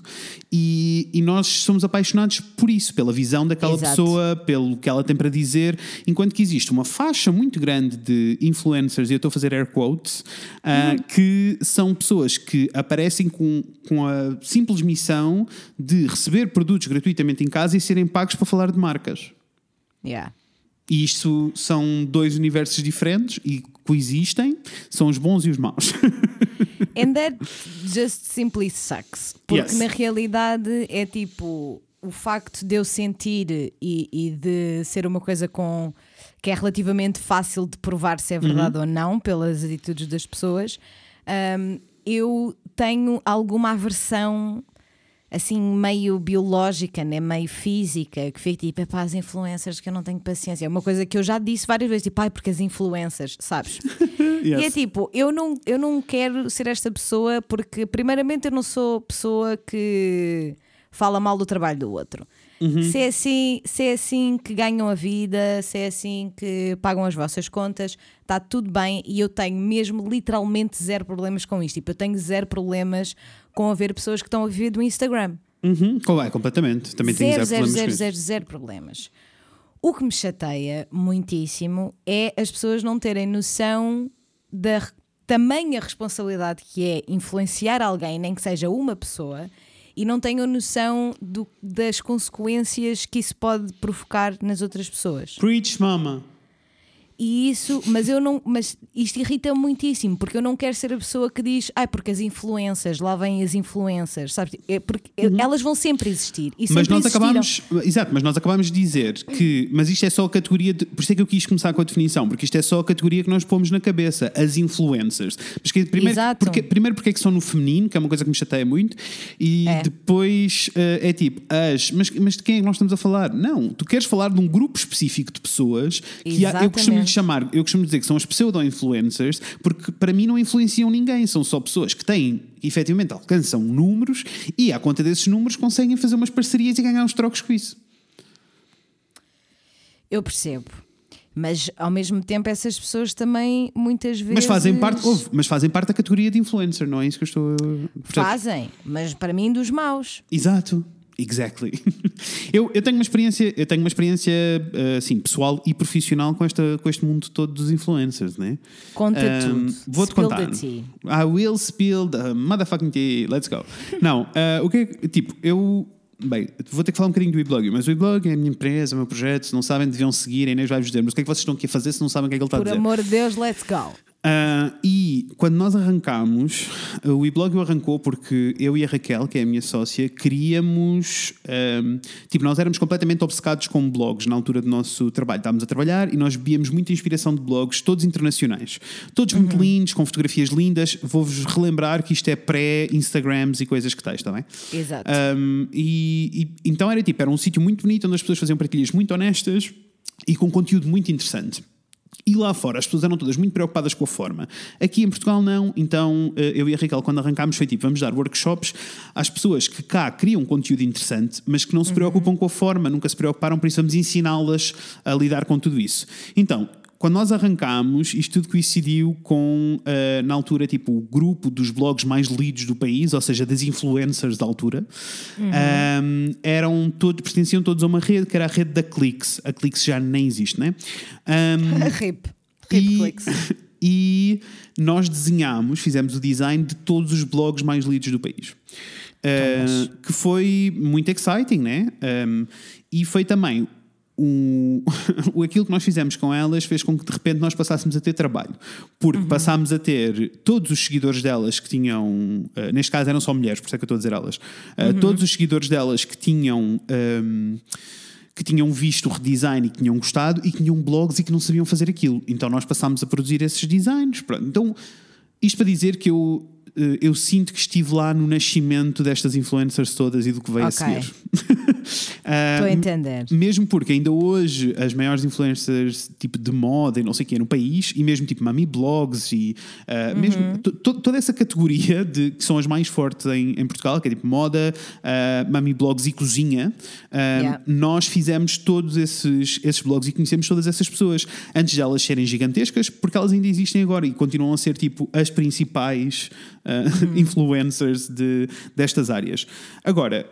e, e nós somos apaixonados por isso, pela visão daquela Exato. pessoa, pelo que ela tem para dizer, enquanto que existe uma faixa muito grande de influencers, e eu estou a fazer air quotes, uh, que são pessoas que aparecem com, com a simples missão de receber produtos gratuitamente em casa e serem pagos para falar de marcas. Yeah. E isto são dois universos diferentes e coexistem, são os bons e os maus. And that just simply sucks. Porque Yes. na realidade é tipo o facto de eu sentir e, e de ser uma coisa com que é relativamente fácil de provar se é verdade ou não pelas atitudes das pessoas. hum, eu tenho alguma aversão assim meio biológica, né? meio física, que fica tipo, para as influencers que eu não tenho paciência. É uma coisa que eu já disse várias vezes, tipo, ai, porque as influencers, sabes? E é tipo, eu não, eu não quero ser esta pessoa porque, primeiramente, eu não sou pessoa que fala mal do trabalho do outro. Se, é assim, se é assim que ganham a vida, se é assim que pagam as vossas contas, está tudo bem e eu tenho mesmo literalmente zero problemas com isto. Tipo, eu tenho zero problemas com haver pessoas que estão a viver do Instagram. Uhum, qual é? Completamente. Também tenho Zero, zero zero, problemas zero, zero, zero problemas. O que me chateia muitíssimo é as pessoas não terem noção da tamanha responsabilidade que é influenciar alguém, nem que seja uma pessoa, e não tenham noção do- das consequências que isso pode provocar nas outras pessoas. Preach, mama. E isso, mas eu não, mas isto irrita muitíssimo, porque eu não quero ser a pessoa que diz, ai, porque as influências, lá vêm as influências, sabes? É porque elas vão sempre existir. E Uhum. Mas sempre nós existiram. acabámos, exato, mas nós acabámos de dizer que, mas isto é só a categoria, de, por isso é que eu quis começar com a definição, porque isto é só a categoria que nós pomos na cabeça, as influencers. Mas que, primeiro, Exato. porque, primeiro porque é que são no feminino, que é uma coisa que me chateia muito, e É. depois eh, é tipo, as, mas, mas de quem é que nós estamos a falar? Não, tu queres falar de um grupo específico de pessoas que há- eu costumo lhe chamar, eu costumo dizer que são as pseudo-influencers, porque para mim não influenciam ninguém, são só pessoas que têm, efetivamente, alcançam números e à conta desses números conseguem fazer umas parcerias e ganhar uns trocos com isso. Eu percebo. Mas ao mesmo tempo essas pessoas também muitas vezes Mas fazem parte, ouve, mas fazem parte da categoria de influencer, não é isso que eu estou. Percebes? fazem, mas para mim dos maus. Exato. Exactly. Eu, eu tenho uma experiência, eu tenho uma experiência assim, pessoal e profissional com, esta, com este mundo todo dos influencers, né? Conta Ahm, tudo. Vou-te contar. the tea. I will spill the motherfucking tea. Let's go. Não, ah, o que é. Tipo, eu. Bem, vou ter que falar um bocadinho do weblog, mas o weblog é a minha empresa, é o meu projeto. Se não sabem, deviam seguir. A Inês vai-vos dizer, mas o que é que vocês estão aqui a fazer se não sabem o que é que ele está a Por dizer? amor de Deus, let's go. Ah, e quando nós arrancámos, o weblog arrancou porque eu e a Raquel, que é a minha sócia, queríamos. ahm, tipo, nós éramos completamente obcecados com blogs na altura do nosso trabalho. Estávamos a trabalhar e nós víamos muita inspiração de blogs, todos internacionais. Todos muito lindos, com fotografias lindas. Vou-vos relembrar que isto é pré-Instagrams e coisas que tais, está bem? Exato. Um, e, e- então era tipo, era um sítio muito bonito onde as pessoas faziam partilhas muito honestas e com conteúdo muito interessante. E lá fora as pessoas eram todas muito preocupadas com a forma. Aqui em Portugal não, então eh, eu e a Raquel quando arrancámos foi tipo, vamos dar workshops às pessoas que cá criam conteúdo interessante, mas que não se preocupam com a forma, nunca se preocuparam, por isso vamos ensiná-las a lidar com tudo isso. Então, quando nós arrancámos, isto tudo coincidiu com, eh, na altura, tipo, o grupo dos blogs mais lidos do país, ou seja, das influencers da altura, um, eram todos, pertenciam todos a uma rede, que era a rede da Clix. A Clix já nem existe, né? Um, Rip. Rip e, clicks. e nós desenhámos, fizemos o design de todos os blogs mais lidos do país. Uh, que foi muito exciting, né? Um, e foi também o aquilo que nós fizemos com elas fez com que de repente nós passássemos a ter trabalho, porque passámos a ter todos os seguidores delas que tinham, uh, neste caso eram só mulheres, por isso é que eu estou a dizer elas, uh, todos os seguidores delas que tinham. um, que tinham visto o redesign e que tinham gostado e que tinham blogs e que não sabiam fazer aquilo. Então nós passámos a produzir esses designs. Pronto. Então, isto para dizer que eu, eh, eu sinto que estive lá no nascimento destas influencers todas e do que veio Ok. a seguir. Estou a entender. Mesmo porque ainda hoje as maiores influencers tipo de moda e não sei o que no país, e mesmo tipo mami blogs e ah, Uhum. mesmo to- to- toda essa categoria de que são as mais fortes em, em Portugal, que é tipo moda, ah, mami blogs e cozinha, ah, Yeah. nós fizemos todos esses, esses blogs e conhecemos todas essas pessoas antes de elas serem gigantescas, porque elas ainda existem agora e continuam a ser tipo as principais ah, influencers de, destas áreas. Agora,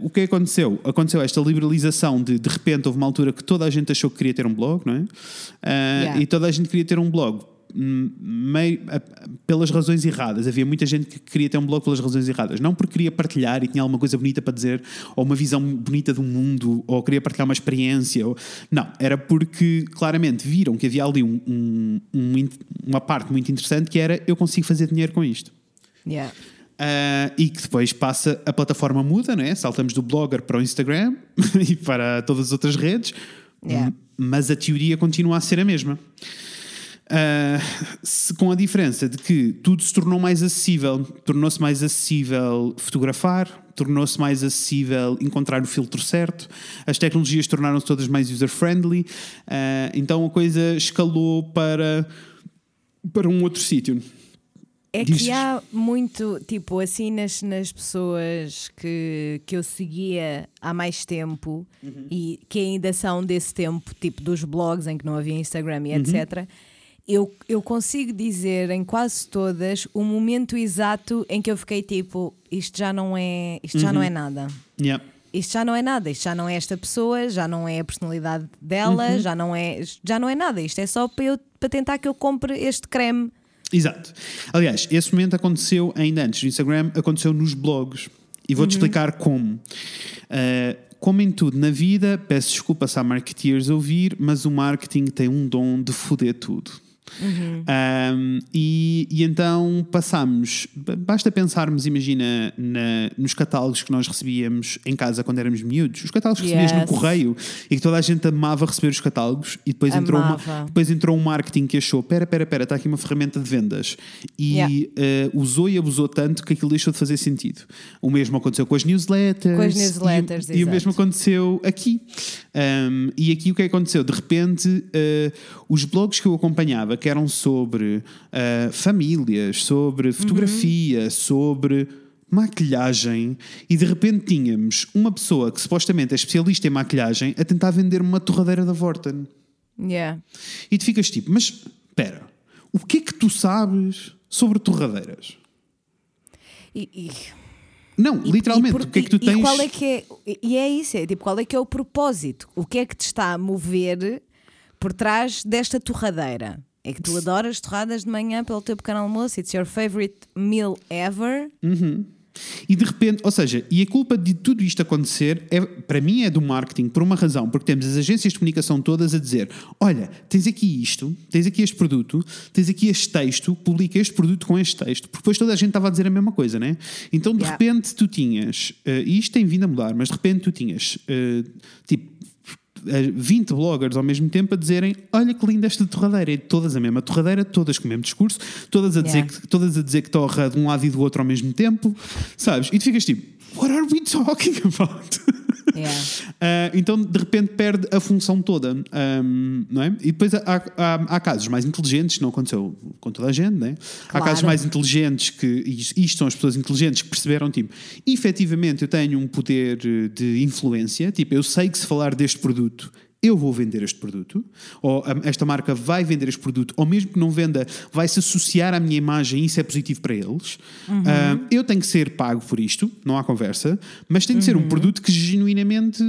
o que aconteceu? Aconteceu esta liberalização de de repente houve uma altura que toda a gente achou que queria ter um blog, não é? Ah, Yeah. E toda a gente queria ter um blog. hum, meio- a- pelas razões erradas. Havia muita gente que queria ter um blog pelas razões erradas. Não porque queria partilhar e tinha alguma coisa bonita para dizer, ou uma visão bonita do mundo, ou queria partilhar uma experiência. Ou... Não, era porque claramente viram que havia ali um- um- um uma parte muito interessante que era eu consigo fazer dinheiro com isto. Yeah. Ah, e que depois passa, a plataforma muda, né? saltamos do blogger para o Instagram e para todas as outras redes, Yeah. Mas a teoria continua a ser a mesma. Ah, se- com a diferença de que tudo se tornou mais acessível, tornou-se mais acessível fotografar, tornou-se mais acessível encontrar o filtro certo, as tecnologias tornaram-se todas mais user-friendly, ah, então a coisa escalou para, para um outro sítio. É Dizes. que há muito, tipo, assim nas, nas pessoas que, que eu seguia há mais tempo e que ainda são desse tempo, tipo dos blogs em que não havia Instagram e etc. Eu, eu consigo dizer em quase todas o momento exato em que eu fiquei tipo, isto já não é, isto já não é nada. Yeah. Isto já não é nada, isto já não é esta pessoa, já não é a personalidade dela, já, não é, já não é nada. Isto é só para, eu, para tentar que eu compre este creme. Exato. Aliás, esse momento aconteceu ainda antes do Instagram, aconteceu nos blogs. E vou-te explicar como. Uh, como em tudo na vida, peço desculpa se há marketeers a ouvir, mas o marketing tem um dom de foder tudo. Um, e, e então passamos, b- basta pensarmos, imagina, na- nos catálogos que nós recebíamos em casa quando éramos miúdos, os catálogos que recebias no Yes. correio e que toda a gente amava receber os catálogos e depois entrou, uma, depois entrou um marketing que achou: pera, pera, pera, está aqui uma ferramenta de vendas e Yeah. eh, usou e abusou tanto que aquilo deixou de fazer sentido. O mesmo aconteceu com as newsletters, Com as e o- newsletters, e, o mesmo aconteceu aqui. Um, e aqui o que aconteceu? De repente, eh, os blogs que eu acompanhava, que eram sobre eh, famílias, sobre fotografia, sobre maquilhagem, e de repente tínhamos uma pessoa que supostamente é especialista em maquilhagem a tentar vender uma torradeira da Vorten. Yeah. E tu ficas tipo, mas espera, o que é que tu sabes sobre torradeiras? E, e- Não, e- literalmente, e por- o que é que tu tens? E qual é que é? e- é isso, é tipo, qual é que é o propósito? O que é que te está a mover por trás desta torradeira? É que tu adoras torradas de manhã pelo teu pequeno almoço, it's your favorite meal ever. E de repente, ou seja, e a culpa de tudo isto acontecer, é, para mim, é do marketing, por uma razão, porque temos as agências de comunicação todas a dizer: olha, tens aqui isto, tens aqui este produto, tens aqui este texto, publica este produto com este texto, porque depois toda a gente estava a dizer a mesma coisa, né? Então, de Yeah. repente, tu tinhas, eh, e isto tem vindo a mudar, mas de repente tu tinhas, eh, tipo, 20 bloggers ao mesmo tempo a dizerem: Olha que linda esta torradeira, e todas a mesma torradeira, todas com o mesmo discurso, todas a dizer, Yeah. que, todas a dizer que torra de um lado e do outro ao mesmo tempo, sabes? E tu ficas tipo: What are we talking about? Yeah. Ah, então de repente perde a função toda, ahm, não é? E depois há, há- há casos mais inteligentes, não aconteceu com toda a gente, não é? Há Claro. casos mais inteligentes que, e isto são as pessoas inteligentes que perceberam, tipo, efetivamente eu tenho um poder de influência, tipo, eu sei que se falar deste produto eu vou vender este produto, ou ah, esta marca vai vender este produto, ou mesmo que não venda, vai se associar à minha imagem e isso é positivo para eles. Ah, eu tenho que ser pago por isto, não há conversa, mas tem que ser um produto que genuinamente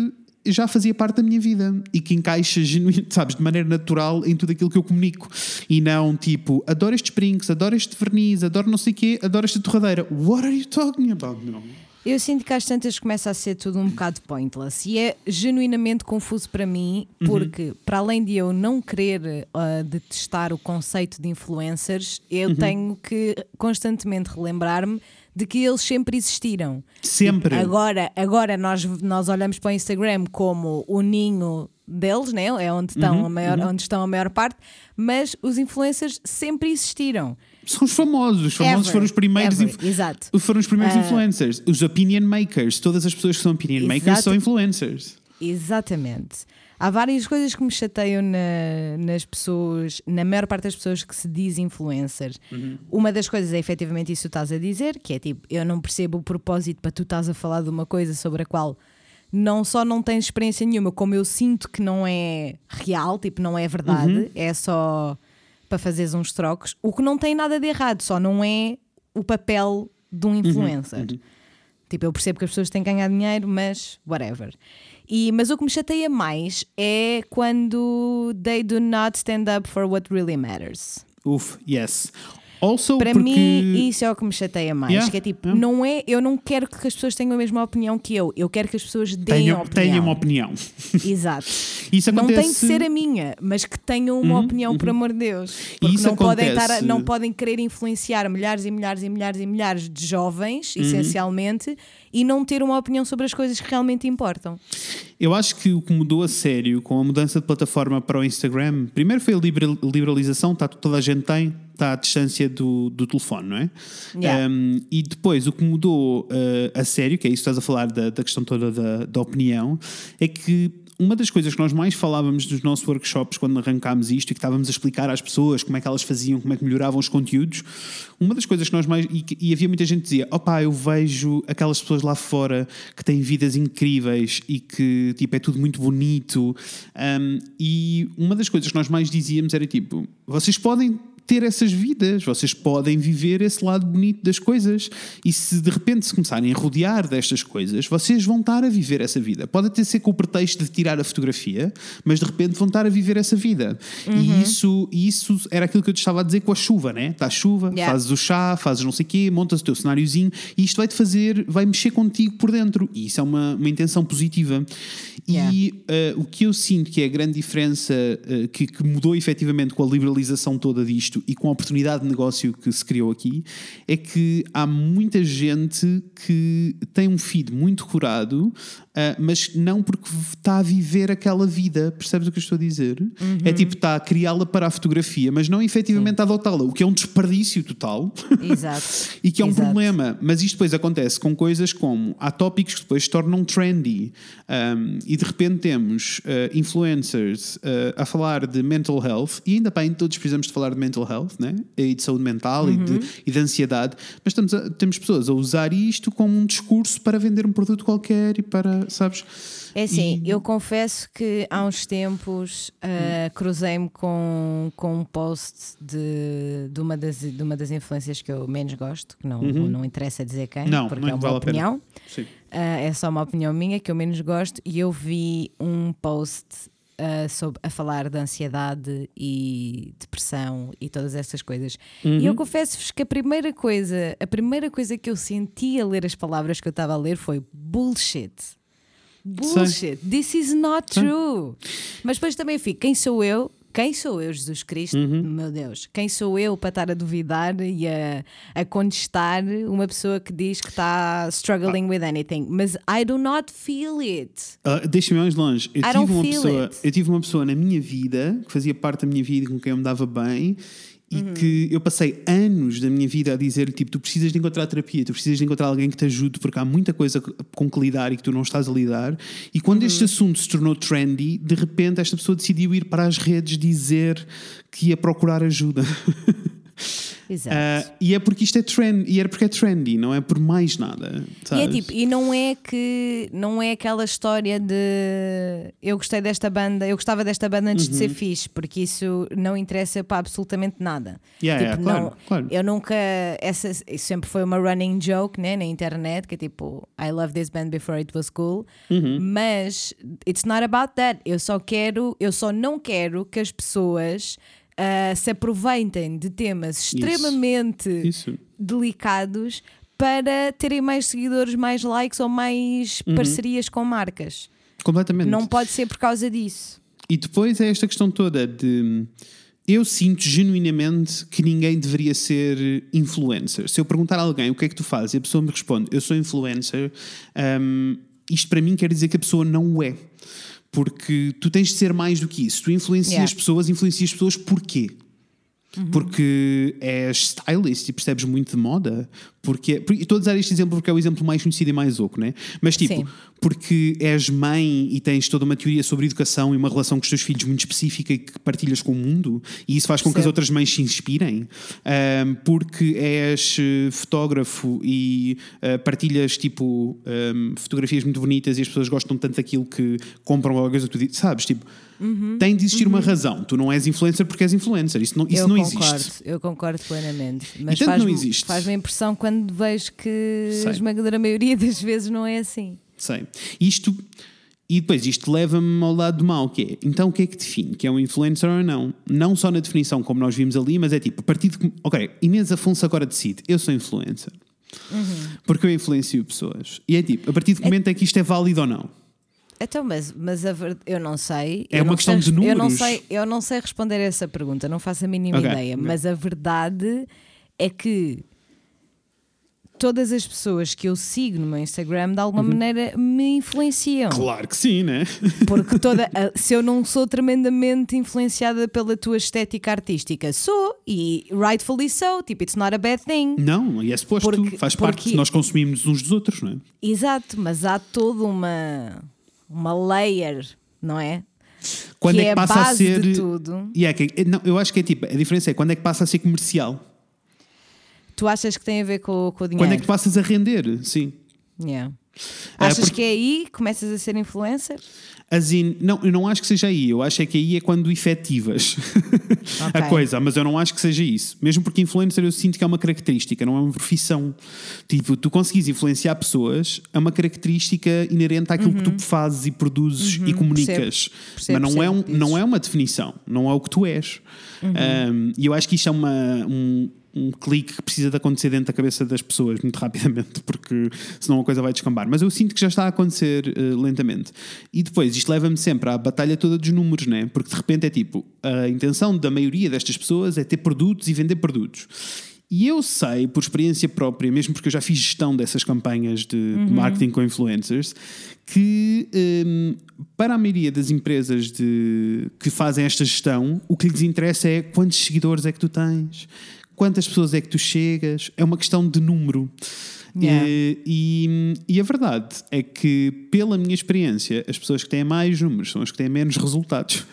já fazia parte da minha vida e que encaixa genuin, sabes, de maneira natural em tudo aquilo que eu comunico e não tipo, adoro estes brincos, adoro este verniz, adoro não sei o quê, adoro esta torradeira. What are you talking about, meu? Eu sinto que às tantas começa a ser tudo um bocado pointless e é genuinamente confuso para mim, porque para além de eu não querer ah, detestar o conceito de influencers, eu tenho que constantemente relembrar-me de que eles sempre existiram. Sempre. Agora, agora nós, nós olhamos para o Instagram como o ninho deles, né? é onde Uhum, estão, a maior, onde estão a maior parte, mas os influencers sempre existiram. São os famosos. Os famosos Ever, foram os primeiros. ever, exato. Foram os primeiros Ah. influencers. Os opinion makers. Todas as pessoas que são opinion makers Exato. são influencers. Exatamente. Há várias coisas que me chateiam na- nas pessoas, na maior parte das pessoas que se diz influencers. Uma das coisas é efetivamente isso que estás a dizer, que é tipo, eu não percebo o propósito para tu estás a falar de uma coisa sobre a qual não só não tens experiência nenhuma, como eu sinto que não é real, tipo, não é verdade, é só para fazeres uns trocos, o que não tem nada de errado, só não é o papel de um influencer. Tipo, eu percebo que as pessoas têm que ganhar dinheiro, mas whatever. E, mas o que me chateia mais é quando they do not stand up for what really matters. Uf, yes. Also, Para porque... mim, isso é o que me chateia mais. Yeah, Que é tipo, yeah. não é, eu não quero que as pessoas tenham a mesma opinião que eu. Eu quero que as pessoas deem tenham, opinião. tenham uma opinião. Exato. Isso Não acontece... tem que ser a minha, mas que tenham uma opinião, por amor de Deus. Porque não podem, estar acontece- não podem querer influenciar milhares e milhares e milhares e milhares de jovens, Uhum. essencialmente, e não ter uma opinião sobre as coisas que realmente importam. Eu acho que o que mudou a sério com a mudança de plataforma para o Instagram, primeiro foi a liberal- liberalização, tá, toda a gente tem, está à distância do, do telefone, não é? Yeah. Um, e depois o que mudou uh, a sério, que é isso que estás a falar da, da questão toda da, da opinião, é que uma das coisas que nós mais falávamos nos nossos workshops quando arrancámos isto e que estávamos a explicar às pessoas como é que elas faziam, como é que melhoravam os conteúdos, uma das coisas que nós mais. E, e havia muita gente que dizia: opá, eu vejo aquelas pessoas lá fora que têm vidas incríveis e que tipo, é tudo muito bonito. Um, e uma das coisas que nós mais dizíamos era tipo: vocês podem ter essas vidas, vocês podem viver esse lado bonito das coisas e se de repente se começarem a rodear destas coisas, vocês vão estar a viver essa vida. Pode até ser com o pretexto de tirar a fotografia, mas de repente vão estar a viver essa vida. E isso, isso era aquilo que eu te estava a dizer com a chuva, né? Está chuva, Yeah. fazes o chá, fazes não sei o quê, montas o teu cenáriozinho e isto vai-te fazer, vai mexer contigo por dentro. E isso é uma, uma intenção positiva. Yeah. E eh, o que eu sinto que é a grande diferença eh, que, que mudou efetivamente com a liberalização toda disto e com a oportunidade de negócio que se criou aqui é que há muita gente que tem um feed muito curado, eh, mas não porque está a viver aquela vida. Percebes o que eu estou a dizer? É tipo, está a criá-la para a fotografia, mas não efetivamente a adotá-la, o que é um desperdício total. Exato. E que é um Exato. problema, mas isto depois acontece com coisas como há tópicos que depois se tornam trendy um, e de repente temos uh, influencers uh, a falar de mental health e ainda bem, todos precisamos de falar de mental health né? e de saúde mental e, de, e de ansiedade, mas a- temos pessoas a usar isto como um discurso para vender um produto qualquer e para, sabes? É assim, E- eu confesso que há uns tempos ah, cruzei-me com, com um post de, de, uma das, de uma das influências que eu menos gosto, que não, não interessa dizer quem, Uhum. Não, porque não é uma vale opinião. Ah, é só uma opinião minha que eu menos gosto e eu vi um post ah, sobre, a falar de ansiedade e depressão e todas essas coisas. E Uhum. eu confesso-vos que a primeira coisa, a primeira coisa que eu senti a ler as palavras que eu estava a ler foi bullshit. Bullshit. This is not true. Mas depois também fico, quem sou eu? Quem sou eu, Jesus Cristo? Uhum. Meu Deus, quem sou eu para estar a duvidar e a, a contestar uma pessoa que diz que está struggling with anything? Mas I do not feel it. Uh, Deixa-me mais longe. Eu I tive, uma pessoa, it. eu tive uma pessoa na minha vida que fazia parte da minha vida e com quem eu me dava bem e Uhum. que eu passei anos da minha vida a dizer tipo tu precisas de encontrar terapia, tu precisas de encontrar alguém que te ajude porque há muita coisa com que lidar e que tu não estás a lidar. E quando Uhum. este assunto se tornou trendy, de repente esta pessoa decidiu ir para as redes dizer que ia procurar ajuda. Exato. Ah, e é porque isto é trend, e era porque é trendy, não é por mais nada. E é sabes? tipo, e não é que não é aquela história de eu gostei desta banda, eu gostava desta banda antes de Uhum. ser fixe, porque isso não interessa para absolutamente nada. Yeah, tipo, yeah, claro, não, claro. Eu nunca, essa isso sempre foi uma running joke né, na internet, que é tipo, I love this band before it was cool, Uhum. mas it's not about that. Eu só quero, eu só não quero que as pessoas ah, se aproveitem de temas extremamente Isso. delicados para terem mais seguidores, mais likes ou mais Uhum. parcerias com marcas. Completamente. Não pode ser por causa disso. E depois é esta questão toda de. Eu sinto genuinamente que ninguém deveria ser influencer. Se eu perguntar a alguém o que é que tu fazes e a pessoa me responde eu sou influencer, hum, isto para mim quer dizer que a pessoa não o é. Porque tu tens de ser mais do que isso. Tu influencias Yeah. pessoas, influencias pessoas porquê? Porque és stylist e percebes muito de moda. Porque, porque- estou a usar este exemplo porque é o exemplo mais conhecido e mais oco, né? Mas tipo, Sim. porque és mãe e tens toda uma teoria sobre educação e uma relação com os teus filhos muito específica e que partilhas com o mundo, e isso faz com que as outras mães se inspirem. Ahm, porque és eh, fotógrafo e eh, partilhas tipo ahm, fotografias muito bonitas e as pessoas gostam tanto daquilo que compram alguma coisa que tu dizes, sabes? Tipo, Uhum. tem de existir uma razão. Tu não és influencer porque és influencer. Isso não, isso eu não concordo, existe. eu concordo plenamente. Mas faz-me faz-me impressão quando vejo que Sei. a esmagadora maioria das vezes não é assim. Sei. Isto. E depois isto leva-me ao lado do mal, que é, então o que é que define? Que é um influencer ou não? Não só na definição, como nós vimos ali, mas é tipo, a partir de. Ok, Inês Afonso agora decide, eu sou influencer. Porque eu influencio pessoas. E é tipo, a partir de que momento é que isto é válido ou não? Então, mas, mas a ver- eu não sei. É eu uma não questão sei, de Eu não, números. sei, eu não sei responder a essa pergunta, não faço a mínima Ok, ideia. Mas a verdade é que todas as pessoas que eu sigo no meu Instagram de alguma maneira me influenciam. Uhum. Claro que sim, né? Porque toda, a- se eu não sou tremendamente influenciada pela tua estética artística, sou, e rightfully so, tipo, it's not a bad thing. Não, e é suposto, Porque- faz parte, porque- nós consumimos uns dos outros, não é? Exato, mas há toda uma, uma layer, não é? Quando que é que a passa base a ser. de tudo. E é que- não, eu acho que é tipo, a diferença é quando é que passa a ser comercial. Tu achas que tem a ver com, com o dinheiro? Quando é que passas a render, sim. Yeah. Ah, Achas porque- que é aí que começas a ser influencer? As in- não, eu não acho que seja aí. Eu acho é que aí é quando efetivas a Ok. coisa, mas eu não acho que seja isso. Mesmo porque influencer eu sinto que é uma característica, não é uma profissão. Tipo, tu conseguis influenciar pessoas é uma característica inerente àquilo que tu fazes e produzes e comunicas. Uhum. Percebo, mas não é, um, percebo, não é uma definição, não é o que tu és. Uhum. Um, e eu acho que isto é uma, um, um clique que precisa de acontecer dentro da cabeça das pessoas muito rapidamente, porque senão a coisa vai descambar. Mas eu sinto que já está a acontecer eh, lentamente. E depois, isto leva-me sempre à batalha toda dos números, né? Porque de repente é tipo, a intenção da maioria destas pessoas é ter produtos e vender produtos. E eu sei, por experiência própria, mesmo porque eu já fiz gestão dessas campanhas de marketing com influencers, que hum, para a maioria das empresas de- que fazem esta gestão, o que lhes interessa é quantos seguidores é que tu tens, quantas pessoas é que tu chegas, é uma questão de número. Yeah. Eh, e, e a verdade é que, pela minha experiência, as pessoas que têm mais números são as que têm menos resultados.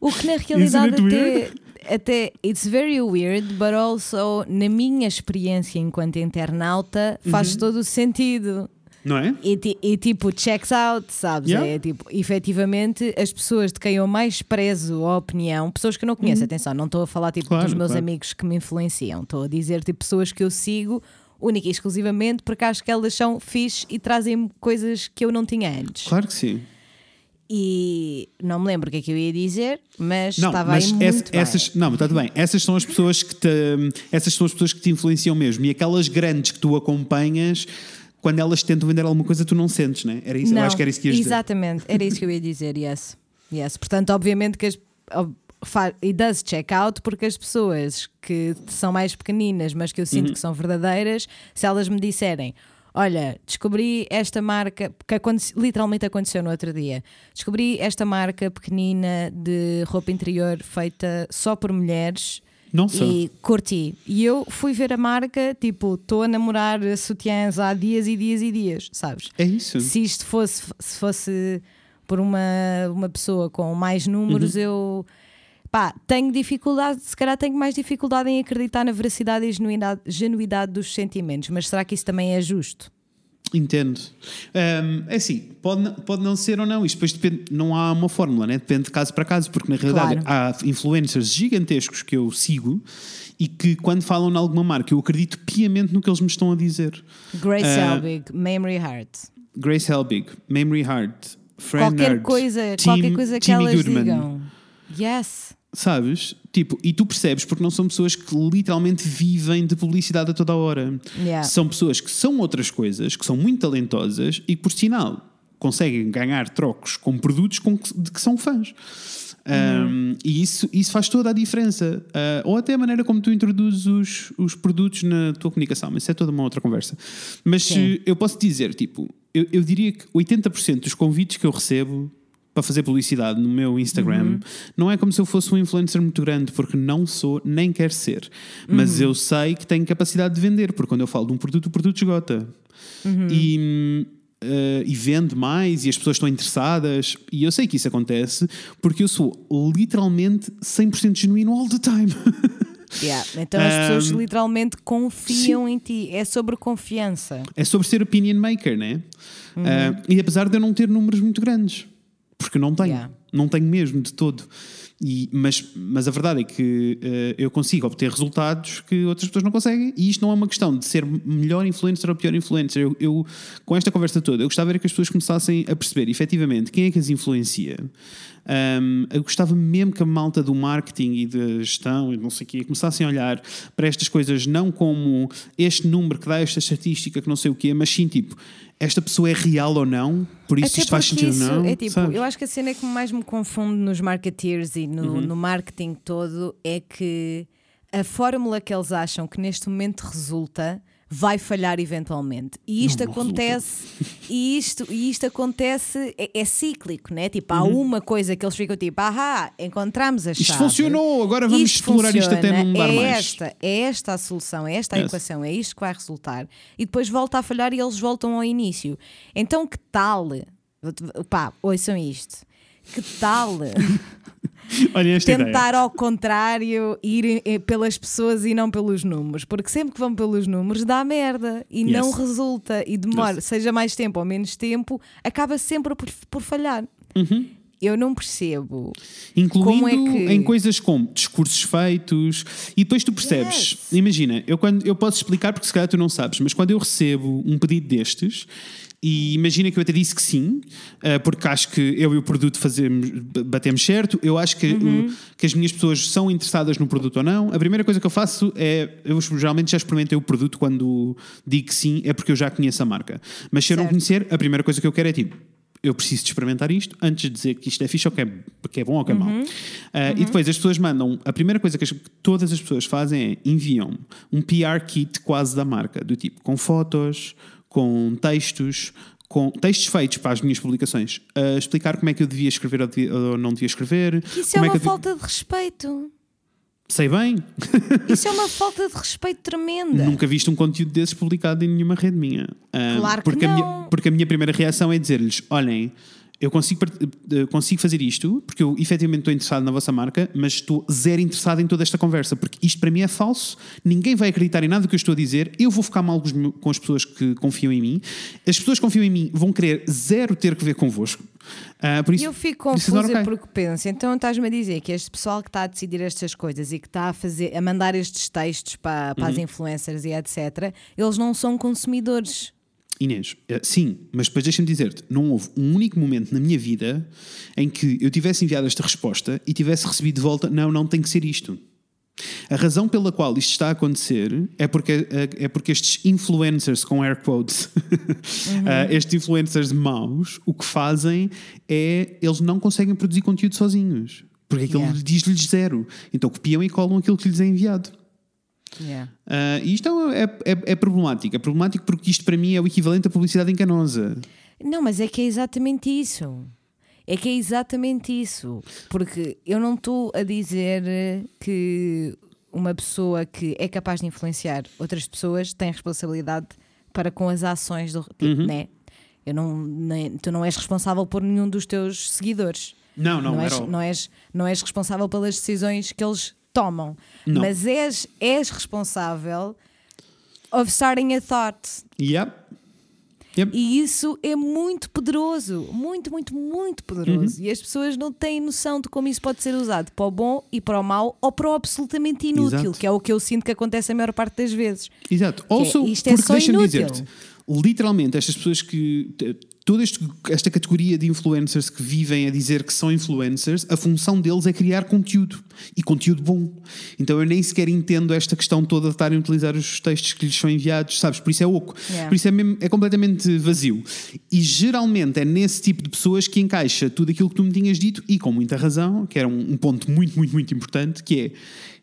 O que na realidade it até, até it's very weird, but also na minha experiência enquanto internauta faz Uhum. todo o sentido. Não é? E, e tipo, checks out, sabes? Yeah. É tipo, efetivamente, as pessoas de quem eu mais prezo a opinião, pessoas que eu não conheço, atenção, não estou a falar tipo Uhum. Claro, dos meus claro. amigos que me influenciam, estou a dizer tipo pessoas que eu sigo única e exclusivamente porque acho que elas são fixe e trazem coisas que eu não tinha antes. Claro que sim. E não me lembro o que é que eu ia dizer, mas Não, estava mas aí muito essa- bem. essas, não, está tudo bem. Essas são as pessoas que te, essas são as pessoas que te influenciam mesmo. E aquelas grandes que tu acompanhas, quando elas tentam vender alguma coisa, tu não sentes, né? Era isso, eu Não, acho que era isso que ias dizer. Exatamente, era isso que eu ia dizer, yes. yes. Portanto, obviamente que as. E does check out porque as pessoas que são mais pequeninas, mas que eu Uhum. sinto que são verdadeiras, se elas me disserem. Olha, descobri esta marca, que aconte- literalmente aconteceu no outro dia. Descobri esta marca pequenina de roupa interior feita só por mulheres Não só. e curti. E eu fui ver a marca, tipo, estou a namorar sutiãs há dias e dias e dias, sabes? É isso. se isto fosse, se fosse por uma, uma pessoa com mais números, Uhum. eu pá, tenho dificuldade, se calhar tenho mais dificuldade em acreditar na veracidade e genuidade, genuidade dos sentimentos, mas será que isso também é justo? Entendo. Hum, é assim, pode, pode não ser ou não. Isto depois depende, não há uma fórmula, né? depende de caso para caso, porque na realidade há influencers gigantescos que eu sigo e que quando falam em alguma marca eu acredito piamente no que eles me estão a dizer. Grace Ah, Helbig, Memory Heart. Grace Helbig, Memory Heart, Fran Qualquer Nerd, coisa, Tim- qualquer coisa que Timmy elas Goodman. digam. Yes. Sabes? Tipo, e tu percebes porque não são pessoas que literalmente vivem de publicidade a toda a hora. Yeah. São pessoas que são outras coisas, que são muito talentosas e que, por sinal, conseguem ganhar trocos com produtos com que, de que são fãs. Um, e isso, isso faz toda a diferença. Uh, ou até a maneira como tu introduzes os, os produtos na tua comunicação. Mas isso é toda uma outra conversa. Mas Sim. eu posso dizer, tipo, eu, eu diria que 80% dos convites que eu recebo para fazer publicidade no meu Instagram não é como se eu fosse um influencer muito grande, porque não sou, nem quero ser. Mas eu sei que tenho capacidade de vender, porque quando eu falo de um produto, o produto esgota. E, hum, eh, e vende mais e as pessoas estão interessadas. E eu sei que isso acontece porque eu sou literalmente 100% genuíno all the time. Yeah. Então as pessoas Um, literalmente confiam em ti. É sobre confiança. é sobre ser opinion maker, né? Ah, e apesar de eu não ter números muito grandes, porque não tenho, Yeah. não tenho mesmo de todo. E, mas, mas a verdade é que eh, eu consigo obter resultados que outras pessoas não conseguem, e isto não é uma questão de ser melhor influencer ou pior influencer. Eu, eu, com esta conversa toda, eu gostava era que as pessoas começassem a perceber efetivamente quem é que as influencia. Um, eu gostava mesmo que a malta do marketing e da gestão e não sei o quê começassem a olhar para estas coisas não como este número que dá esta estatística que não sei o quê, mas sim tipo, esta pessoa é real ou não, por isso Até isto faz sentido ou isso não. é tipo, sabes? eu acho que a cena que mais me confunde nos marketeers e no, Uhum. no marketing todo é que a fórmula que eles acham que neste momento resulta vai falhar eventualmente. E isto Não, não acontece, e isto, e isto acontece, é, é cíclico, né? Tipo, há uma coisa que eles ficam tipo, ahá, encontramos a chave. Uhum. Isto funcionou, agora vamos Isto explorar isto até funciona, não dar é mais. Esta, é esta a solução, é esta a Yes. equação, é isto que vai resultar. E depois volta a falhar e eles voltam ao início. Então, que tal? Pá, ouçam isto. Que tal Olha tentar ideia. ao contrário ir eh, pelas pessoas e não pelos números? Porque sempre que vão pelos números dá merda e Yes. não resulta e demora, Yes. seja mais tempo ou menos tempo, acaba sempre por, por falhar. Uhum. Eu não percebo. Incluindo Como é que- em coisas como discursos feitos e depois tu percebes. Yes. Imagina, eu, quando, eu posso explicar porque se calhar tu não sabes, mas quando eu recebo um pedido destes. E imagina que eu até disse que sim, eh, porque acho que eu e o produto fazemos, batemos certo. Eu acho que, Uhum. o- que as minhas pessoas são interessadas no produto ou não. A primeira coisa que eu faço é. Eu geralmente já experimentei o produto quando digo que sim, é porque eu já conheço a marca. Mas se eu não Certo. conhecer, a primeira coisa que eu quero é tipo eu preciso de experimentar isto antes de dizer que isto é fixe ou que é, que é bom ou que é mau. Ah, E depois as pessoas mandam. A primeira coisa que, as- que todas as pessoas fazem é enviam um PR kit quase da marca, do tipo com fotos, com textos. Com textos feitos para as minhas publicações, a explicar como é que eu devia escrever ou, devia- ou não devia escrever. Isso é que uma devia- falta de respeito. Sei bem, Isso é uma falta de respeito tremenda. Nunca viste um conteúdo desses publicado em nenhuma rede minha. Ah, Claro que porque A minha, não. porque a minha primeira reação é dizer-lhes: olhem, eu consigo, eh, consigo fazer isto porque eu efetivamente estou interessado na vossa marca, mas estou zero interessado em toda esta conversa, porque isto para mim é falso, ninguém vai acreditar em nada do que eu estou a dizer, eu vou ficar mal com, as pessoas que confiam em mim, as pessoas que confiam em mim vão querer zero ter que ver convosco. Ah, por isso, eu fico confusa ok. porque penso, então estás-me a dizer que este pessoal que está a decidir estas coisas e que está a fazer, a mandar estes textos para, para Uhum. as influencers e etc., eles não são consumidores. Inês, eh, sim, mas depois deixa-me dizer-te: não houve um único momento na minha vida em que eu tivesse enviado esta resposta e tivesse recebido de volta, não, não tem que ser isto. A razão pela qual isto está a acontecer é porque, é porque estes influencers, com air quotes, eh, estes influencers maus, o que fazem é eles não conseguem produzir conteúdo sozinhos. Porque aquilo Yeah. diz-lhes zero. Então copiam e colam aquilo que lhes é enviado. Yeah. Ah, e isto é, é, é problemático. É problemático porque isto para mim é o equivalente à publicidade enganosa. Não, mas é que é exatamente isso. É que é exatamente isso. Porque eu não estou a dizer que uma pessoa que é capaz de influenciar outras pessoas tem responsabilidade para com as ações do tipo, Uhum. né? Eu não, nem- tu não és responsável por nenhum dos teus seguidores. Não, não, não, és, não, és, não és responsável pelas decisões que eles tomam. Não. Mas és, és responsável of starting a thought. Yep. Yep. E isso é muito poderoso, muito, muito, muito Uhum. poderoso. E as pessoas não têm noção de como isso pode ser usado para o bom e para o mau ou para o absolutamente inútil, Exato. que é o que eu sinto que acontece a maior parte das vezes. Exato. Also, isto é porque só deixa-me inútil. dizer-te, literalmente, estas pessoas que. Toda esta categoria de influencers que vivem a dizer que são influencers, a função deles é criar conteúdo. E conteúdo bom. Então eu nem sequer entendo esta questão toda de estarem a utilizar os textos que lhes são enviados, sabes? Por isso é oco. Yeah. Por isso é, mesmo- é completamente vazio. E geralmente é nesse tipo de pessoas que encaixa tudo aquilo que tu me tinhas dito, e com muita razão, que era um, um ponto muito, muito, muito importante, que é.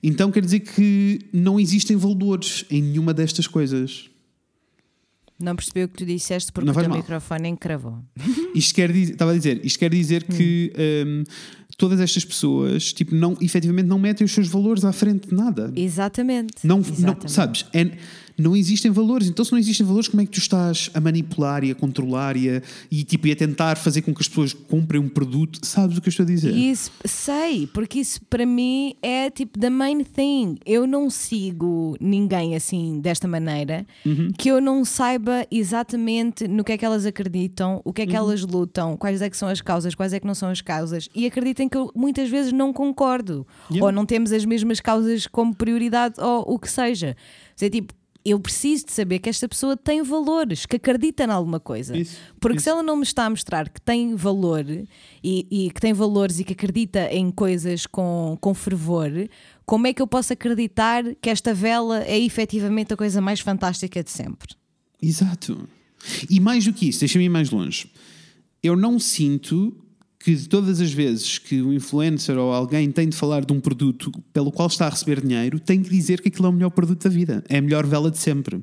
Então quer dizer que não existem valores em nenhuma destas coisas. Não percebi o que tu disseste porque Não o teu mal. microfone encravou. Isto quer dizer, estava a dizer, isto quer dizer que hum, todas estas pessoas, tipo, não, efetivamente não metem os seus valores à frente de nada. Exatamente. Não, não Exatamente. sabes? É- não existem valores. Então, se não existem valores, como é que tu estás a manipular e a controlar e a, e, tipo, e a tentar fazer com que as pessoas comprem um produto? Sabes o que eu estou a dizer? Isso, sei, porque isso para mim é tipo the main thing. Eu não sigo ninguém assim desta maneira Uhum. que eu não saiba exatamente no que é que elas acreditam, o que é que Uhum. elas lutam, quais é que são as causas, quais é que não são as causas. E acreditem que eu muitas vezes não concordo. Yeah. Ou não temos as mesmas causas como prioridade, ou o que seja. É tipo. Eu preciso de saber que esta pessoa tem valores, que acredita em alguma coisa. Isso, Porque isso. se ela não me está a mostrar que tem valor e, e que tem valores e que acredita em coisas com, com fervor, como é que eu posso acreditar que esta vela é efetivamente a coisa mais fantástica de sempre? Exato. E mais do que isso, deixa-me ir mais longe. Eu não sinto que todas as vezes que o influencer ou alguém tem de falar de um produto pelo qual está a receber dinheiro, tem que dizer que aquilo é o melhor produto da vida. É a melhor vela de sempre.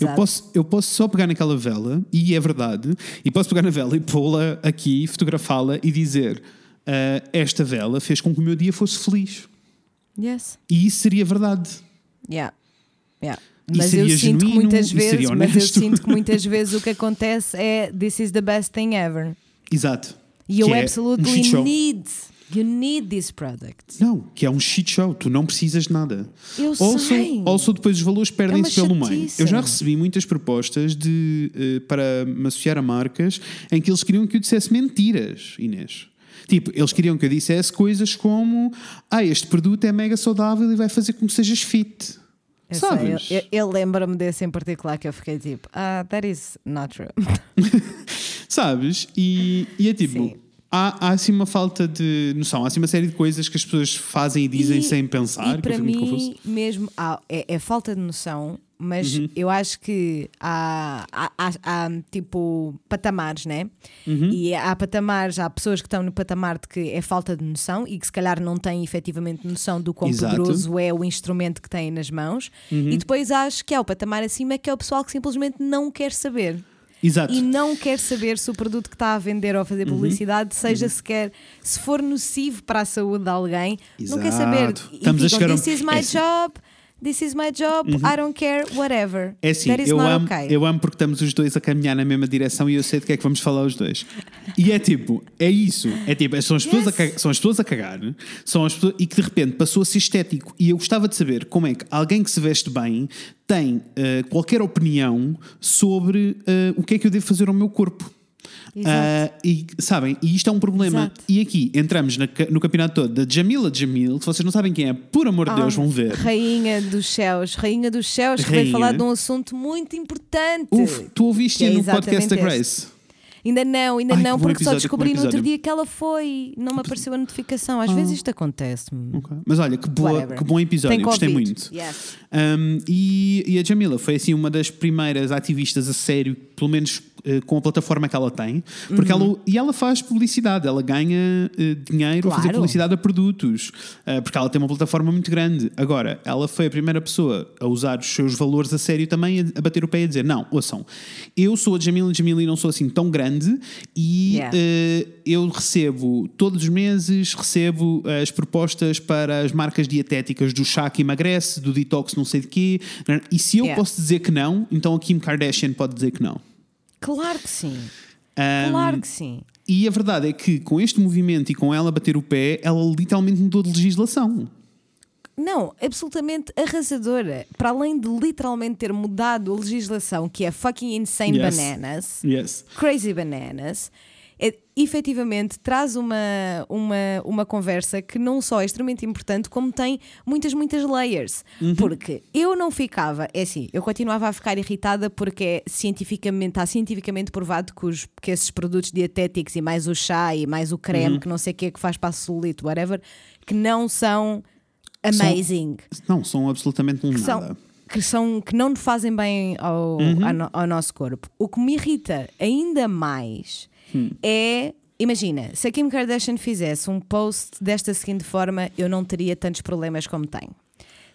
Eu posso, eu posso só pegar naquela vela, e é verdade, e posso pegar na vela e pô-la aqui, fotografá-la e dizer: "Ah, esta vela fez com que o meu dia fosse feliz. Yes. E isso seria verdade. Yeah. Yeah. Mas eu sinto que muitas vezes, mas eu sinto que muitas vezes o que acontece é this is the best thing ever. Exato. Eu Que é um absolutely shit show. need, you need this product. Não, que é um shit show, tu não precisas de nada. Eu also, sei. also depois os valores perdem-se É pelo meio. Eu já recebi muitas propostas de, eh, para me associar a marcas em que eles queriam que eu dissesse mentiras, Inês. Tipo, eles queriam que eu dissesse coisas como: Ah, este produto é mega saudável e vai fazer com que sejas fit. Eu, sei, Sabes? eu, eu, eu lembro-me desse em particular que eu fiquei tipo, ah, that is not true. Sabes? E, e é tipo. Sim. Há, há assim uma falta de noção, há assim uma série de coisas que as pessoas fazem e dizem E- sem pensar. E para mim, mesmo, há- é, é falta de noção, mas Uhum. eu acho que há, há, há- há, tipo patamares, né? Uhum. E há patamares, há pessoas que estão no patamar de que é falta de noção e que se calhar não têm efetivamente noção do quão Exato. poderoso é o instrumento que têm nas mãos. Uhum. E depois acho que há o patamar acima que é o pessoal que simplesmente não quer saber. Exato. E não quer saber se o produto que está a vender ou a Uhum. fazer publicidade seja sequer, se for nocivo para a saúde de alguém, não quer Exato. saber. E Estamos a chegar a um- This is é my assim. This is my job, I don't care, whatever. É assim, That is eu amo, okay. eu amo porque estamos os dois a caminhar na mesma direção e eu sei de que é que vamos falar os dois. E é tipo, é isso. É tipo, são as, pessoas, a Yes. cagar, são as pessoas a cagar são as pessoas, e que de repente passou a ser estético. E eu gostava de saber como é que alguém que se veste bem tem eh, qualquer opinião sobre eh, o que é que eu devo fazer ao meu corpo. Ah, e sabem, e isto é um problema. Exato. E aqui entramos na no campeonato todo da Jamila Jamil, se vocês não sabem quem é, por amor de Deus, Ah, vão ver. Rainha dos céus, rainha dos céus, que Rainha. veio falar de um assunto muito importante. Uf, tu ouviste Que é no podcast da Grace? Ainda não, ainda Ai, não, porque só episódio, bom descobri no outro dia que ela foi. Não me apareceu a notificação. Às vezes isto acontece-me. Ok. Mas olha, que, boa, que bom episódio, Tem gostei Covid. muito. Yes. Um, e, e a Jamila foi assim uma das primeiras ativistas a sério, pelo menos eh, com a plataforma que ela tem, porque Uhum. ela, e ela faz publicidade, ela ganha eh, dinheiro a fazer Claro. publicidade a produtos, eh, porque ela tem uma plataforma muito grande. Agora, ela foi a primeira pessoa a usar os seus valores a sério também, a, a bater o pé e a dizer: Não, ouçam, eu sou a Jamila Jamila e não sou assim tão grande, e Yeah. eh, eu recebo todos os meses recebo as propostas para as marcas dietéticas do chá que emagrece, do detox não sei de quê. E se eu Yeah. posso dizer que não, então a Kim Kardashian pode dizer que não. Claro que sim. Um, Claro que sim. E a verdade é que com este movimento e com ela bater o pé, ela literalmente mudou de legislação. Não, absolutamente arrasadora. Para além de literalmente ter mudado a legislação, que é fucking insane Yes. bananas, Yes. crazy bananas, é, efetivamente traz uma, uma, uma conversa que não só é extremamente importante, como tem muitas, muitas layers. Porque eu não ficava, é assim, eu continuava a ficar irritada porque é cientificamente, está cientificamente provado que, os, que esses produtos dietéticos e mais o chá e mais o creme, que não sei o que é que faz para a celulite, whatever, que não são amazing Não, são absolutamente um que nada. são, que são que não fazem bem ao, Uhum. ao no- ao nosso corpo. O que me irrita ainda mais Hum. é. Imagina, se a Kim Kardashian fizesse um post desta seguinte forma, eu não teria tantos problemas como tenho.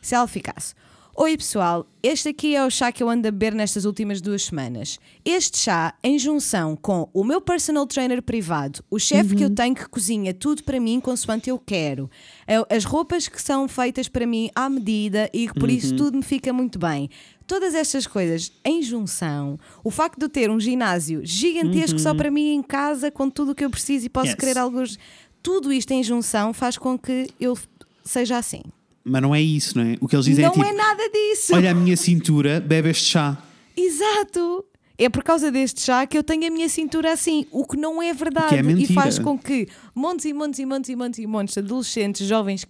Se ela ficasse. Oi pessoal, este aqui é o chá que eu ando a beber nestas últimas duas semanas. Este chá, em junção com o meu personal trainer privado, o chefe que eu tenho que cozinha tudo para mim consoante eu quero, a- as roupas que são feitas para mim à medida e que por isso tudo me fica muito bem. Todas estas coisas em junção, o facto de eu ter um ginásio gigantesco só para mim em casa, com tudo o que eu preciso e posso Yes. querer alguns. Tudo isto em junção faz com que eu seja assim. Mas não é isso, não é? O que eles dizem Não é tipo: é nada disso. olha a minha cintura, bebe este chá. Exato! É por causa deste chá que eu tenho a minha cintura assim, o que não é verdade. que é e faz com que montes e montes e montes e montes e montes de adolescentes, jovens, Uhum.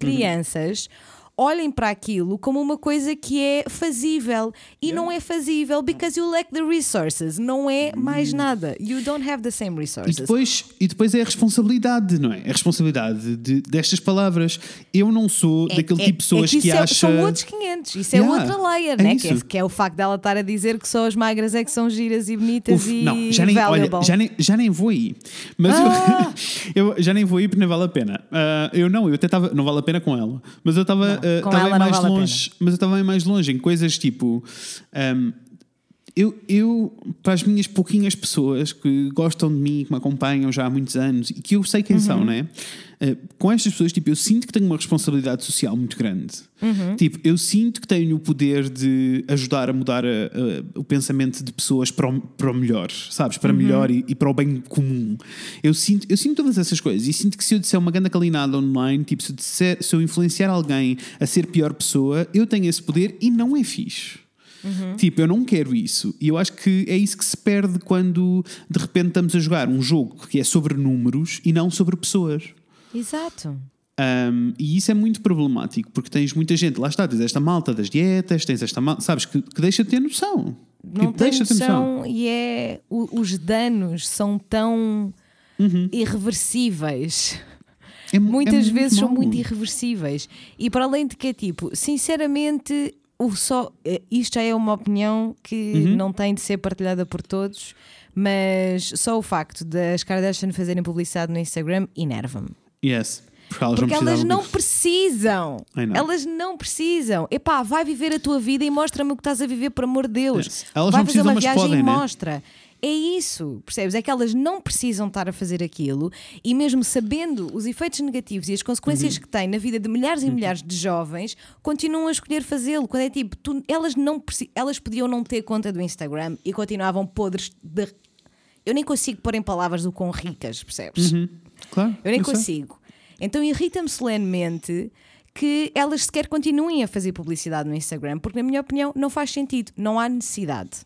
Olhem para aquilo como uma coisa que é fazível e não é fazível because you lack the resources, não é mais nada. You don't have the same Hum. E resources. depois, e depois é a responsabilidade, não é? É a responsabilidade de, destas palavras. Eu não sou daquele É- tipo de pessoas é que, isso é- acha. São outros 500, isso é Yeah, outra layer, é né? Que, é, que é o facto dela estar a dizer que só as magras é que são giras e bonitas Uf, e não, já nem, olha, valuable. já nem, já nem vou aí. Mas Ah! eu, eu já nem vou aí porque não vale a pena. Ah, eu não, eu até estava. Não vale a pena com ela. Mas eu estava com estava ela não mais vale a longe. Mas eu estava mais longe em coisas tipo. ahm, eu, eu, para as minhas pouquinhas pessoas que gostam de mim, que me acompanham já há muitos anos e que eu sei quem Uhum. são, né? Ah, com estas pessoas, tipo, eu sinto que tenho uma responsabilidade social muito grande. Uhum. Tipo, eu sinto que tenho o poder de ajudar a mudar a- a- o pensamento de pessoas para o, para o melhor, sabes? Para melhor e, e para o bem comum. Eu sinto, eu sinto todas essas coisas e sinto que se eu disser uma grande calinada online, tipo, se eu, disser- se eu influenciar alguém a ser pior pessoa, eu tenho esse poder e não é fixe. Tipo, eu não quero isso. E eu acho que é isso que se perde quando de repente estamos a jogar um jogo que é sobre números e não sobre pessoas. Exato. Um, e isso é muito problemático porque tens muita gente, lá está, tens esta malta das dietas, tens esta malta, sabes, que, que deixa de ter noção. Não Tipo, deixa de ter noção e é. o- os danos são tão irreversíveis. É mu- Muitas é vezes são muito irreversíveis. E para além de que é tipo, sinceramente, o só, eh, isto já é uma opinião que Uhum. não tem de ser partilhada por todos, mas só o facto das Kardashian fazerem publicidade no Instagram enerva-me. Yes. Porque elas Porque não elas não precisam. Elas não precisam. Epá, vai viver a tua vida e mostra-me o que estás a viver, por amor de Deus. Yes. Elas vai não fazer uma viagem podem, e né? É isso, percebes? É que elas não precisam estar a fazer aquilo e mesmo sabendo os efeitos negativos e as consequências Uhum. que tem na vida de milhares e milhares de jovens, continuam a escolher fazê-lo. Quando é tipo, tu- elas, não, elas podiam não ter conta do Instagram e continuavam podres de. Eu nem consigo pôr em palavras o quão ricas, percebes? Claro. Eu nem sei. consigo. Então irrita-me solenemente que elas sequer continuem a fazer publicidade no Instagram, porque, na minha opinião, não faz sentido, não há necessidade.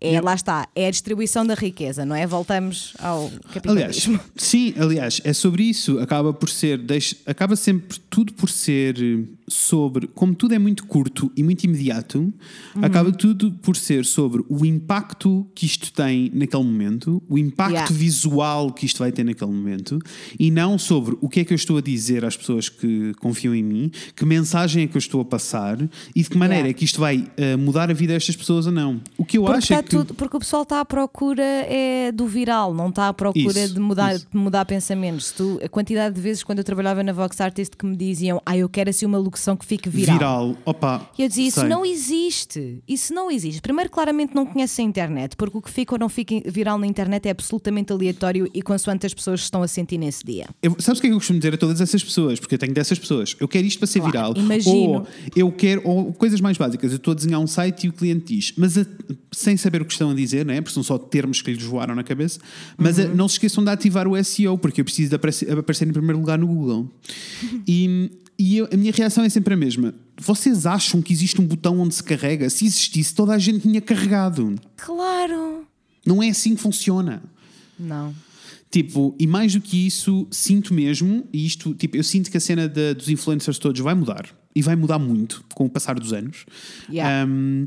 É, lá está, é a distribuição da riqueza, não é? Voltamos ao Aliás, capitalismo. sim, aliás, é sobre isso. Acaba por ser, deixa, acaba sempre tudo por ser sobre, como tudo é muito curto e muito imediato, Uhum. acaba tudo por ser sobre o impacto que isto tem naquele momento, o impacto Yeah. visual que isto vai ter naquele momento, e não sobre o que é que eu estou a dizer às pessoas que confiam em mim, que mensagem é que eu estou a passar e de que maneira Yeah. é que isto vai eh, mudar a vida destas pessoas ou não. O que eu Porque, acho é está que. tudo- porque o pessoal está à procura é do viral, não está à procura Isso, de, mudar, isso. de mudar pensamentos. Tu, a quantidade de vezes quando eu trabalhava na Vox Artist que me diziam ah, eu quero assim uma locução que fique viral. Viral, opa. E eu dizia, isso sei. não existe. Isso não existe. Primeiro, claramente não conhece a internet, porque o que fica ou não fica viral na internet é absolutamente aleatório e consoante as pessoas estão a sentir nesse dia. Eu, sabes o que é que eu costumo dizer a todas essas pessoas? Porque eu tenho dessas pessoas. Eu quero isto para ser Claro, viral. imagino. Ou eu quero, ou coisas mais básicas. Eu estou a desenhar um site e o cliente diz, mas a- sem saber o que estão a dizer, né? porque são só termos que lhes voaram na cabeça. Mas Uhum. a- não se esqueçam de ativar o SEO, porque eu preciso de aparecer, aparecer em primeiro lugar no Google. E, e eu- a minha reação é sempre a mesma. Vocês acham que existe um botão onde se carrega? Se existisse, toda a gente tinha carregado. Claro! Não é assim que funciona. Não. Tipo, e mais do que isso, sinto mesmo, e isto, tipo, eu sinto que a cena da- dos influencers todos vai mudar. E vai mudar muito com o passar dos anos. Yeah. Um,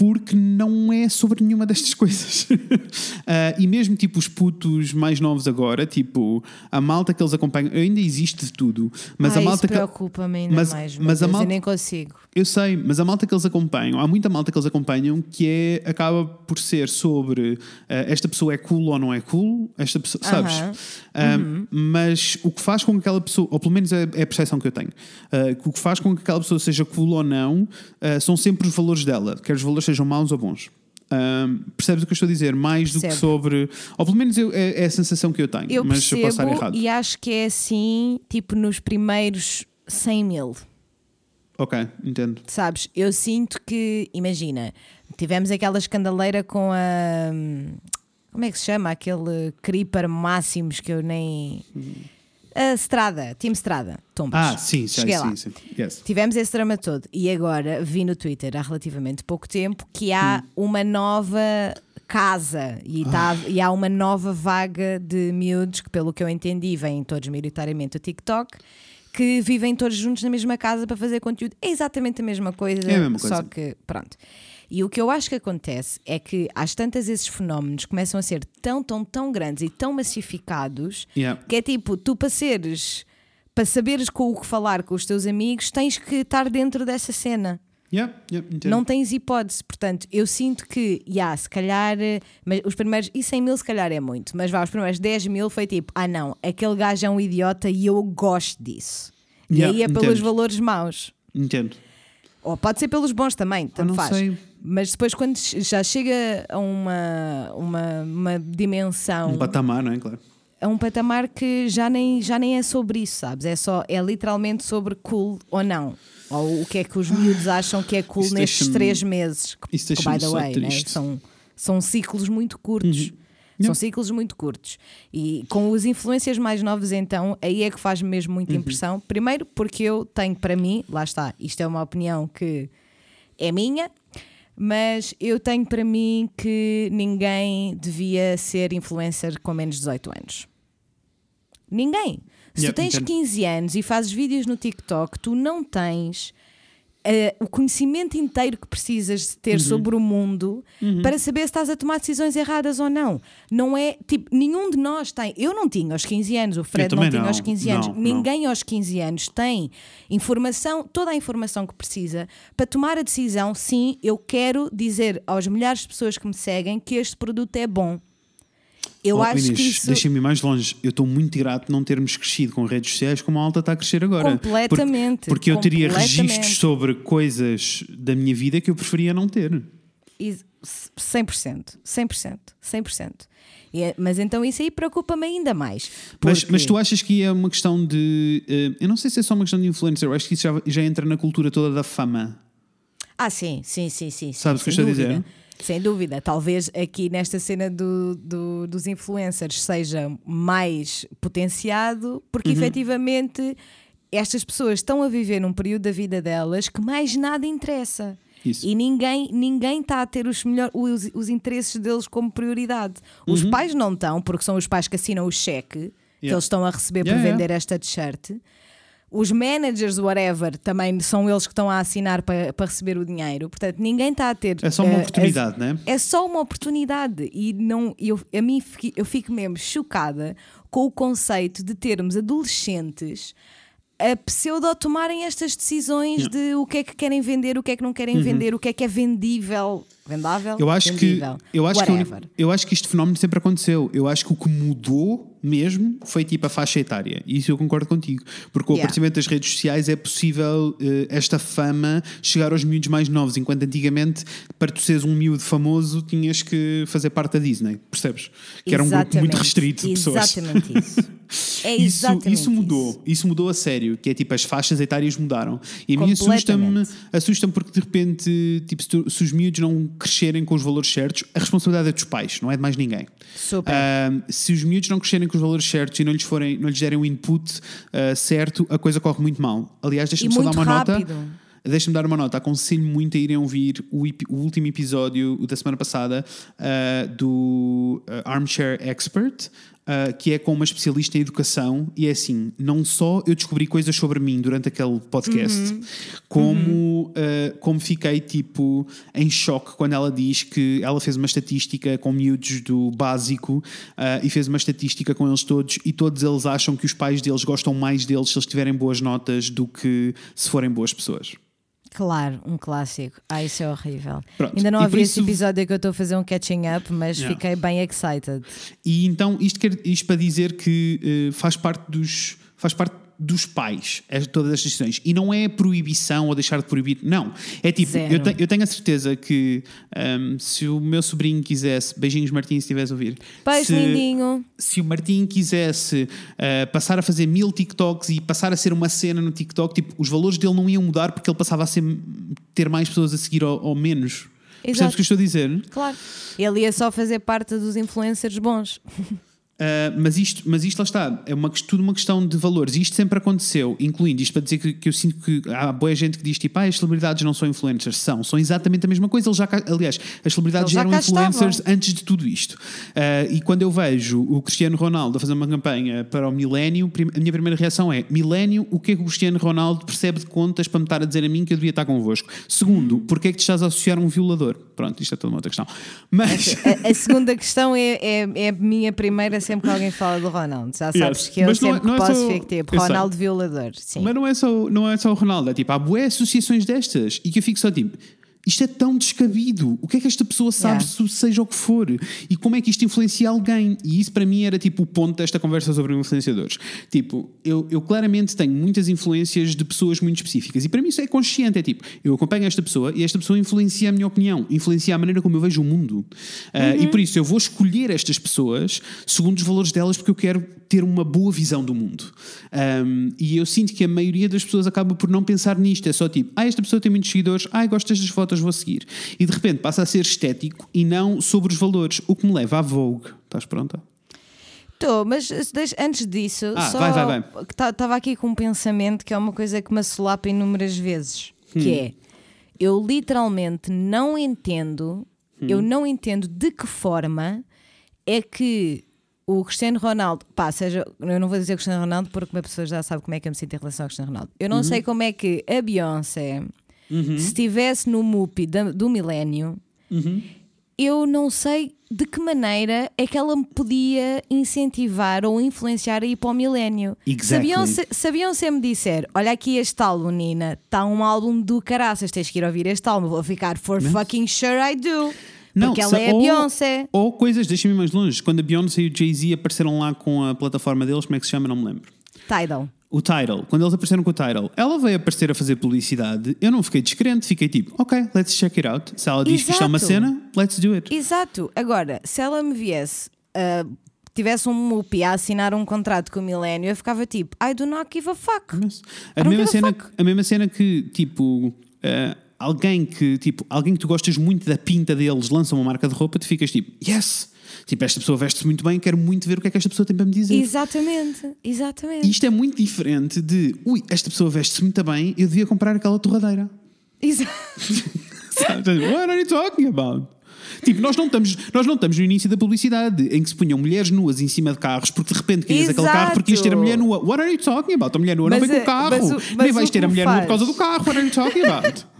porque não é sobre nenhuma destas coisas. Ah, e mesmo tipo os putos mais novos agora, tipo a malta que eles acompanham, ainda existe de tudo, mas a malta isso preocupa-me ainda mas- mais. mas a malta- Eu nem consigo. Eu sei, mas a malta que eles acompanham, há muita malta que eles acompanham que é, acaba por ser sobre ah, esta pessoa é cool ou não é cool, esta pessoa, sabes? Aham. Ah, Uhum. Mas o que faz com que aquela pessoa, ou pelo menos é, é a percepção que eu tenho, ah, que o que faz com que aquela pessoa seja cool ou não ah, são sempre os valores dela, quer os valores sejam maus ou bons. Ah, percebes o que eu estou a dizer? Mais do que Percebo. sobre. Ou pelo menos eu- é, é a sensação que eu tenho, Eu mas eu posso estar percebo errado. e acho que é assim, tipo, nos primeiros 100 mil. Ok, entendo. Sabes? Eu sinto que, imagina, tivemos aquela escandaleira com a. Como é que se chama? Aquele Creeper Máximos que eu nem. A Strada, Team Strada, Tombas. Ah, sim, sim, Cheguei sim, lá. sim. Yes. Tivemos esse drama todo e agora vi no Twitter há relativamente pouco tempo que há uma nova casa e, tá, e há uma nova vaga de miúdos que, pelo que eu entendi, vêm todos maioritariamente do TikTok. Que vivem todos juntos na mesma casa para fazer conteúdo. É exatamente a mesma coisa, É a mesma só coisa. que pronto. E o que eu acho que acontece é que às tantas esses fenómenos começam a ser tão, tão, tão grandes e tão massificados Yeah. que é tipo, tu para seres, para saberes com o que falar com os teus amigos, tens que estar dentro dessa cena. Yeah, yeah. Não tens hipótese. Portanto, eu sinto que, já, se calhar, eh, mas os primeiros, e 100 mil se calhar é muito, mas vá, os primeiros 10 mil foi tipo, ah não, aquele gajo é um idiota e eu gosto disso. E Yeah, aí é pelos entendo. valores maus. Entendo. Ou pode ser pelos bons também, tanto não faz. sei. Mas depois, quando já chega a uma, uma, uma dimensão Um patamar, não é? Claro. a um patamar que já nem, já nem é sobre isso, sabes? É só é literalmente sobre cool ou não. Ou o que é que os miúdos acham que é cool Isso nestes três meses. Que, isso que, by the way, né? são, são ciclos muito curtos. São Yeah. ciclos muito curtos. E com os influências mais novos, então, aí é que faz mesmo muita Uhum. impressão. Primeiro, porque eu tenho para mim, lá está, isto é uma opinião que é minha, mas eu tenho para mim que ninguém devia ser influencer com menos de 18 anos. Ninguém. Se Yeah, tu tens entendo. 15 anos e fazes vídeos no TikTok, tu não tens eh, o conhecimento inteiro que precisas de Uhum. ter sobre o mundo para saber se estás a tomar decisões erradas ou não. Não é tipo, nenhum de nós tem. Eu não tinha aos 15 anos, o Fred não tinha não. aos 15 anos, Não, não. ninguém aos 15 anos tem informação, toda a informação que precisa para tomar a decisão. Sim, eu quero dizer aos milhares de pessoas que me seguem que este produto é bom. Eu Oh, acho Inês, que isso. Deixa-me ir mais longe. Eu estou muito grato de não termos crescido com redes sociais como a alta está a crescer agora. Completamente, Porque, porque eu teria completamente. registros sobre coisas da minha vida que eu preferia não ter. E 100%, 100%, 100%. E é- mas então isso aí preocupa-me ainda mais. Mas, porque- mas tu achas que é uma questão de. eh, eu não sei se é só uma questão de influencer, eu acho que isso já, já entra na cultura toda da fama. Ah, sim, sim, sim, sim. Sabes o que eu estou a dizer? Sem dúvida. Talvez aqui nesta cena do, do- dos influencers seja mais potenciado, porque Uhum. efetivamente estas pessoas estão a viver num período da vida delas que mais nada interessa. Isso. E ninguém ninguém está a ter os, melhor, os, os interesses deles como prioridade. Os pais não estão, porque são os pais que assinam o cheque que Uhum. Yeah. eles estão a receber Yeah, por yeah. vender esta t-shirt. Os managers, whatever, também são eles que estão a assinar para, para receber o dinheiro. Portanto, ninguém está a ter. É só uma eh, oportunidade, não é? É só uma oportunidade. E não, eu, a mim fico- eu fico mesmo chocada com o conceito de termos adolescentes a pseudo tomarem estas decisões de o que é que querem vender, o que é que não querem vender, o que é que é vendível. Vendável? Eu acho vendível, que eu acho que, eu acho que este fenómeno sempre aconteceu. Eu acho que o que mudou mesmo foi tipo a faixa etária. E isso eu concordo contigo. Porque com o Yeah. aparecimento das redes sociais é possível eh, esta fama chegar aos miúdos mais novos, enquanto antigamente, para tu seres um miúdo famoso, tinhas que fazer parte da Disney, percebes? Que era um grupo muito restrito de pessoas. Exatamente isso. É Isso, exatamente isso mudou, isso. mudou a sério, que é tipo as faixas etárias mudaram. E a mim assusta-me, assusta-me porque de repente, tipo, se, tu- se os miúdos não crescerem com os valores certos, a responsabilidade é dos pais, não é de mais ninguém. Super. Ahm, se os miúdos não crescerem com os valores certos e não lhes, forem, não lhes derem o input ah, certo, a coisa corre muito mal. Aliás, deixa-me só dar uma rápido. nota. Deixa-me dar uma nota. Aconselho muito a irem ouvir o, o último episódio o da semana passada ah, do ah, Armchair Expert. Ah, que é com uma especialista em educação, e é assim: não só eu descobri coisas sobre mim durante aquele podcast, como, ah, como fiquei tipo em choque quando ela diz que ela fez uma estatística com miúdos do básico ah, e fez uma estatística com eles todos, e todos eles acham que os pais deles gostam mais deles se eles tiverem boas notas do que se forem boas pessoas. Claro, um clássico. Ah, isso é horrível. Pronto, Ainda não por esse episódio que eu estou a fazer um catching up, mas Yeah. fiquei bem excited. E então isto, quer, isto para dizer que eh, faz parte dos faz parte dos pais todas estas decisões e não é proibição ou deixar de proibir não é tipo eu, te- eu tenho a certeza que ahm, se o meu sobrinho quisesse beijinhos Martim se estivesse a ouvir Beijo, se, lindinho. se o Martim quisesse ah, passar a fazer mil TikToks e passar a ser uma cena no TikTok tipo os valores dele não iam mudar porque ele passava a ser, ter mais pessoas a seguir ou, ou menos percebes Exato. o que eu estou a dizer? Claro. Ele ia só fazer parte dos influencers bons. Uh, mas, isto, mas isto lá está, é uma, tudo uma questão de valores. Isto sempre aconteceu, incluindo isto para dizer que, que eu sinto que há boa gente que diz tipo, ah, as celebridades não são influencers. São, são exatamente a mesma coisa. Eles já aliás, as celebridades eram influencers estavam. antes de tudo isto. Uh, e quando eu vejo o Cristiano Ronaldo a fazer uma campanha para o milénio, prim- a minha primeira reação é: milénio, o que é que o Cristiano Ronaldo percebe de contas para me estar a dizer a mim que eu devia estar convosco? Segundo, porque é que te estás a associar a um violador? Pronto, isto é toda uma outra questão. Mas. A, a segunda questão é, é, é a minha primeira sempre que alguém fala do Ronaldo. Já sabes Yes. que eu Mas não é- sempre não é posso só- fico tipo sei. Ronaldo violador. Sim. Mas não é, só, não é só o Ronaldo, é tipo, há boé associações destas e que eu fico só tipo. Isto é tão descabido. O que é que esta pessoa sabe, Yeah. se seja o que for? E como é que isto influencia alguém? E isso para mim era tipo o ponto desta conversa sobre influenciadores. Tipo, eu, eu claramente tenho muitas influências de pessoas muito específicas. E para mim isso é consciente. É tipo, eu acompanho esta pessoa e esta pessoa influencia a minha opinião, influencia a maneira como eu vejo o mundo. Ah, E por isso eu vou escolher estas pessoas segundo os valores delas porque eu quero ter uma boa visão do mundo. Um, e eu sinto que a maioria das pessoas acaba por não pensar nisto. É só tipo, ah, esta pessoa tem muitos seguidores, ah, gosto destas fotos, vou seguir. E de repente passa a ser estético e não sobre os valores, o que me leva à Vogue. Estás pronta? Estou, mas antes disso, Ah, só vai, vai, vai. Estava aqui com um pensamento que é uma coisa que me assolapa inúmeras vezes, Hum. que é eu literalmente não entendo, Hum. eu não entendo de que forma é que o Cristiano Ronaldo, pá, seja, eu não vou dizer Cristiano Ronaldo porque uma pessoa já sabe como é que eu me sinto em relação ao Cristiano Ronaldo. Eu não Uhum. sei como é que a Beyoncé, se estivesse no MUPI do milénio, Uhum. eu não sei de que maneira é que ela me podia incentivar ou influenciar a ir para o milénio. Se a Exactly. Beyoncé- Se a Beyoncé me disser, olha aqui este álbum, Nina, está um álbum do caraças, tens que ir ouvir este álbum, vou ficar for fucking sure I do. Porque ela é a ou- Beyoncé. Ou coisas, deixa-me mais longe. Quando a Beyoncé e o Jay-Z apareceram lá com a plataforma deles, como é que se chama? Não me lembro. Tidal. O Tidal, quando eles apareceram com o Tidal, ela veio aparecer a fazer publicidade. Eu não fiquei descrente, fiquei tipo, ok, let's check it out. Se ela diz que isto é uma Exato. cena, let's do it. Exato. Agora, se ela me viesse, ah, tivesse um MUPI a assinar um contrato com o milénio, eu ficava tipo, I do not give a fuck. Mas a, mesma a cena, que- a mesma cena que, tipo, eh, alguém que, tipo, alguém que tu gostas muito da pinta deles lança uma marca de roupa, tu ficas tipo, yes! Tipo, esta pessoa veste-se muito bem, quero muito ver o que é que esta pessoa tem para me dizer. Exatamente, exatamente. E isto é muito diferente de, ui, esta pessoa veste-se muito bem, eu devia comprar aquela torradeira. Exa- Sabe? What are you talking about? Tipo, nós não, estamos, nós não estamos no início da publicidade em que se punham mulheres nuas em cima de carros porque de repente querias aquele Exato. carro porque ias ter a mulher nua. What are you talking about? A mulher nua não Mas vem com é- o carro. mas o- Nem mas vais ter a mulher nua por faz- causa do carro. What are you talking about?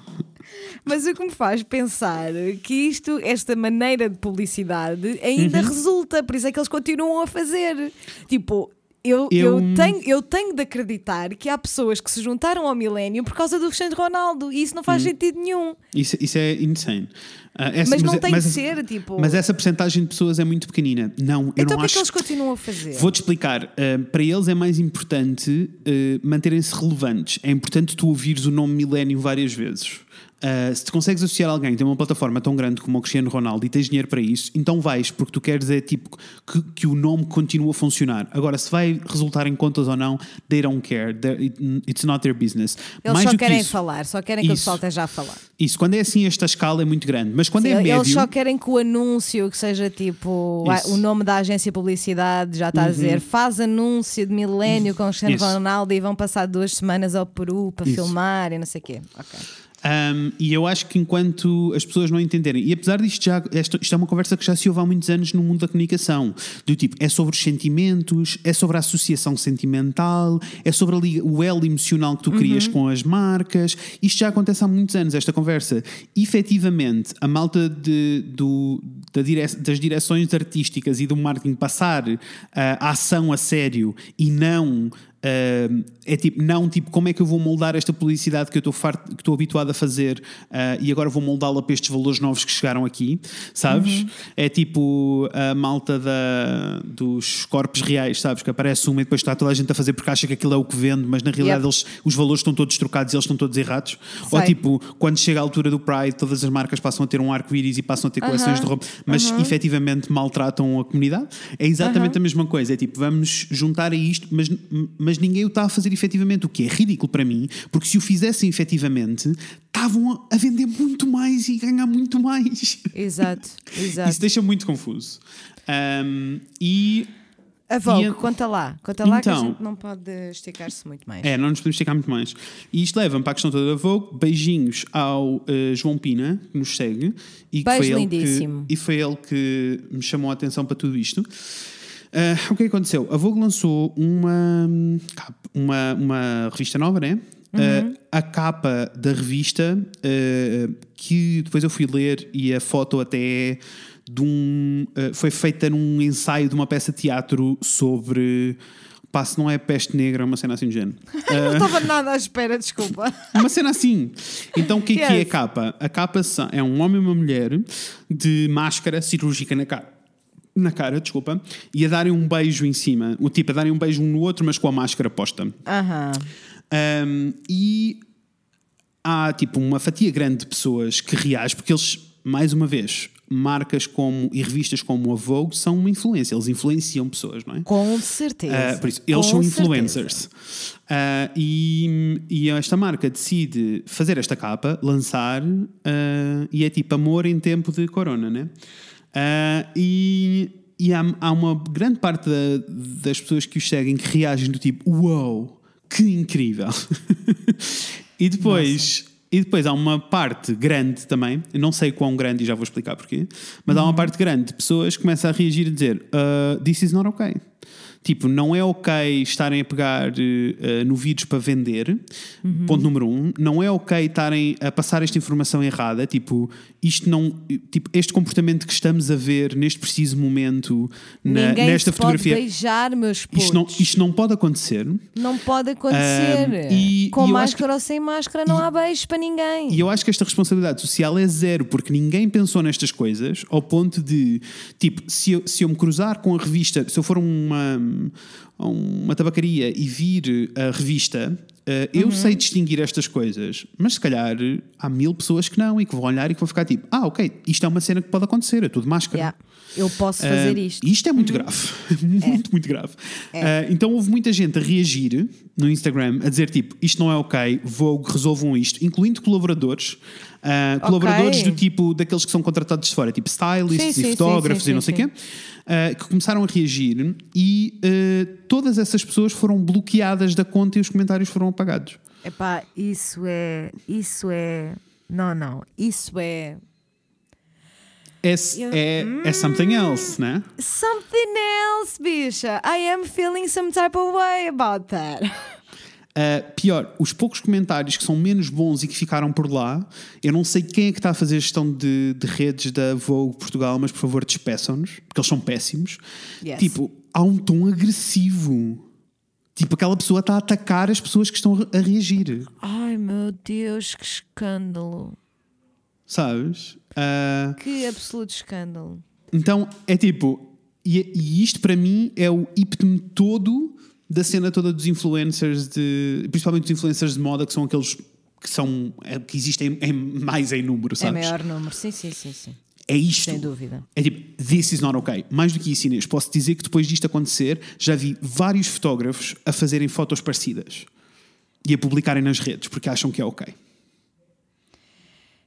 Mas o que me faz pensar que isto, esta maneira de publicidade, ainda Uhum. resulta, por isso é que eles continuam a fazer. Tipo, eu, eu... Eu- tenho, eu tenho de acreditar que há pessoas que se juntaram ao milénio por causa do Cristiano Ronaldo e isso não faz sentido nenhum. Isso, isso é insane. Ah, essa- Mas não tem mas de ser, tipo- Mas essa porcentagem de pessoas é muito pequenina. Não, eu então não é acho. que eles continuam a fazer? Vou-te explicar. Uh, para eles é mais importante uh, manterem-se relevantes. É importante tu ouvires o nome Milénio várias vezes. Uh, se te consegues associar a alguém que tem uma plataforma tão grande como o Cristiano Ronaldo e tens dinheiro para isso, então vais, porque tu queres é tipo que, que o nome continue a funcionar. Agora, se vai resultar em contas ou não, they don't care. They're- It's not their business. Eles mais só do que querem isso, falar, só querem que o Isso. pessoal esteja a falar. Isso, quando é assim, esta escala é muito grande. Mas quando Sim, é médio. eles só querem que o anúncio, que seja tipo Isso. Uhum. o nome da agência de publicidade, já está a dizer, faz anúncio de milénio com o Cristiano. Ronaldo e vão passar duas semanas ao Peru para filmar e não sei o quê. Ok. Um, e eu acho que enquanto as pessoas não entenderem, e apesar disto já, esta- isto é uma conversa que já se ouve há muitos anos no mundo da comunicação, do tipo, é sobre os sentimentos, é sobre a associação sentimental, é sobre a o elo emocional que tu crias com as marcas, isto já acontece há muitos anos, esta conversa. Efetivamente, a malta de- do- da dire- das direções artísticas e do marketing passar ah, a ação a sério e não Uh, é tipo, não tipo, como é que eu vou moldar esta publicidade que eu estou habituado a fazer uh, e agora vou moldá-la para estes valores novos que chegaram aqui, sabes? É tipo a malta da, dos corpos reais, sabes? Que aparece uma e depois está toda a gente a fazer porque acha que aquilo é o que vende, mas na realidade Yep. eles, os valores estão todos trocados e eles estão todos errados. Ou Sei. tipo, quando chega a altura do Pride, todas as marcas passam a ter um arco-íris e passam a ter coleções de roupa, mas efetivamente maltratam a comunidade. É exatamente a mesma coisa. É tipo, vamos juntar a isto, mas, mas ninguém o está a fazer efetivamente, o que é ridículo para mim, porque se o fizessem efetivamente, estavam a vender muito mais e ganhar muito mais. Exato, exato. Isso deixa muito confuso. Um, e A Vogue, a- conta lá. Conta lá que a Então- gente não pode esticar-se muito mais. É, não nos podemos esticar muito mais. E isto leva-me para a questão toda da Vogue. Beijinhos ao eh, João Pina, que nos segue. E que Beijo foi ele lindíssimo. Que, e foi ele que me chamou a atenção para tudo isto. Ah, o que é que aconteceu? A Vogue lançou uma, uma, uma revista nova, né? Uhum. Ah, a capa da revista, ah, que depois eu fui ler, e a foto até é de um. foi feita num ensaio de uma peça de teatro sobre. Pá, se não é peste negra, é uma cena assim do género. Não estava nada à espera, desculpa. Uma cena assim. Então o que é que é a Yes. capa? A capa é um homem e uma mulher de máscara cirúrgica na cara. Na cara, desculpa, e a darem um beijo em cima, o tipo a darem um beijo um no outro, mas com a máscara posta. Aham. Um, e há tipo uma fatia grande de pessoas que reagem, porque eles, mais uma vez, marcas como e revistas como a Vogue são uma influência, eles influenciam pessoas, não é? Com certeza. Ah, por isso, eles Com são influencers. Ah, e, e esta marca decide fazer esta capa, lançar, ah, e é tipo amor em tempo de corona, né? Ah, e e há, há uma grande parte da- das pessoas que os seguem que reagem do tipo: Uau, que incrível! e depois. E depois há uma parte grande também, não sei quão grande e já vou explicar porquê, mas há uma parte grande de pessoas que começam a reagir e dizer: "Uh, This is not okay. Tipo, não é ok estarem a pegar uh, no vírus para vender, ponto número um. Não é ok estarem a passar esta informação errada. Tipo, isto não. Tipo, este comportamento que estamos a ver neste preciso momento na- nesta fotografia. pode beijar, meus putos. Isto não, isto não pode acontecer. Não pode acontecer. E- Com e máscara ou sem máscara não há beijos para ninguém. E eu acho que esta responsabilidade social é zero, porque ninguém pensou nestas coisas ao ponto de, tipo, se eu, se eu me cruzar com a revista, se eu for uma, uma tabacaria e vir a revista, eh, eu Uhum. sei distinguir estas coisas, mas se calhar há mil pessoas que não e que vão olhar e que vão ficar tipo, ah, ok, isto é uma cena que pode acontecer, é tudo máscara. Yeah. Eu posso fazer isto. Isto é muito grave. muito, muito grave. Ah, então houve muita gente a reagir no Instagram, a dizer tipo, isto não é ok, Vogue, resolvam isto, incluindo colaboradores. Ah, colaboradores do tipo daqueles que são contratados de fora, tipo stylists Sim, e sim, fotógrafos sim, e não sei o quê, ah, que começaram a reagir e ah, todas essas pessoas foram bloqueadas da conta e os comentários foram apagados. Epá, isso é. Isso é. Não, não. Isso é. É, Eu- é, é something else, né? Something else, bicha. I am feeling some type of way about that. Uh, pior, os poucos comentários que são menos bons e que ficaram por lá, eu não sei quem é que está a fazer a gestão de, de redes da Vogue Portugal, mas por favor despeçam-nos, porque eles são péssimos. Yes. Tipo, há um tom agressivo. Tipo, aquela pessoa está a atacar as pessoas que estão a reagir, Ai meu Deus, que escândalo. sabes? Uh, Que absoluto escândalo. Então é tipo, e, e isto para mim é o íptome todo da cena toda dos influencers, de, principalmente dos influencers de moda, que são aqueles que são é, que existem em, mais em número, É sabes? maior número. Sim, sim, sim, sim. É isto. Sem dúvida. É tipo, this is not okay. Mais do que isso, Inês, posso dizer que depois disto acontecer, já vi vários fotógrafos a fazerem fotos parecidas e a publicarem nas redes porque acham que é ok.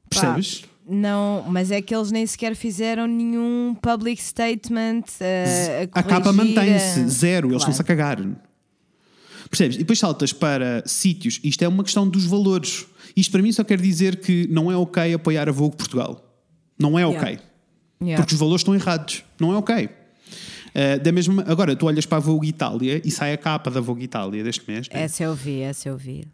Percebes? Pá, não, mas é que eles nem sequer fizeram nenhum public statement. eh, a, a capa mantém-se, a- zero, eles Claro. estão-se a cagar. Percebes? E depois saltas para sítios. Isto é uma questão dos valores. Isto para mim só quer dizer que não é ok apoiar a Vogue Portugal. Não é ok. Yeah. Yeah. Porque os valores estão errados. Não é ok. Uh, da mesma, agora, tu olhas para a Vogue Itália e sai a capa da Vogue Itália deste mês. né? Essa eu vi, essa eu vi.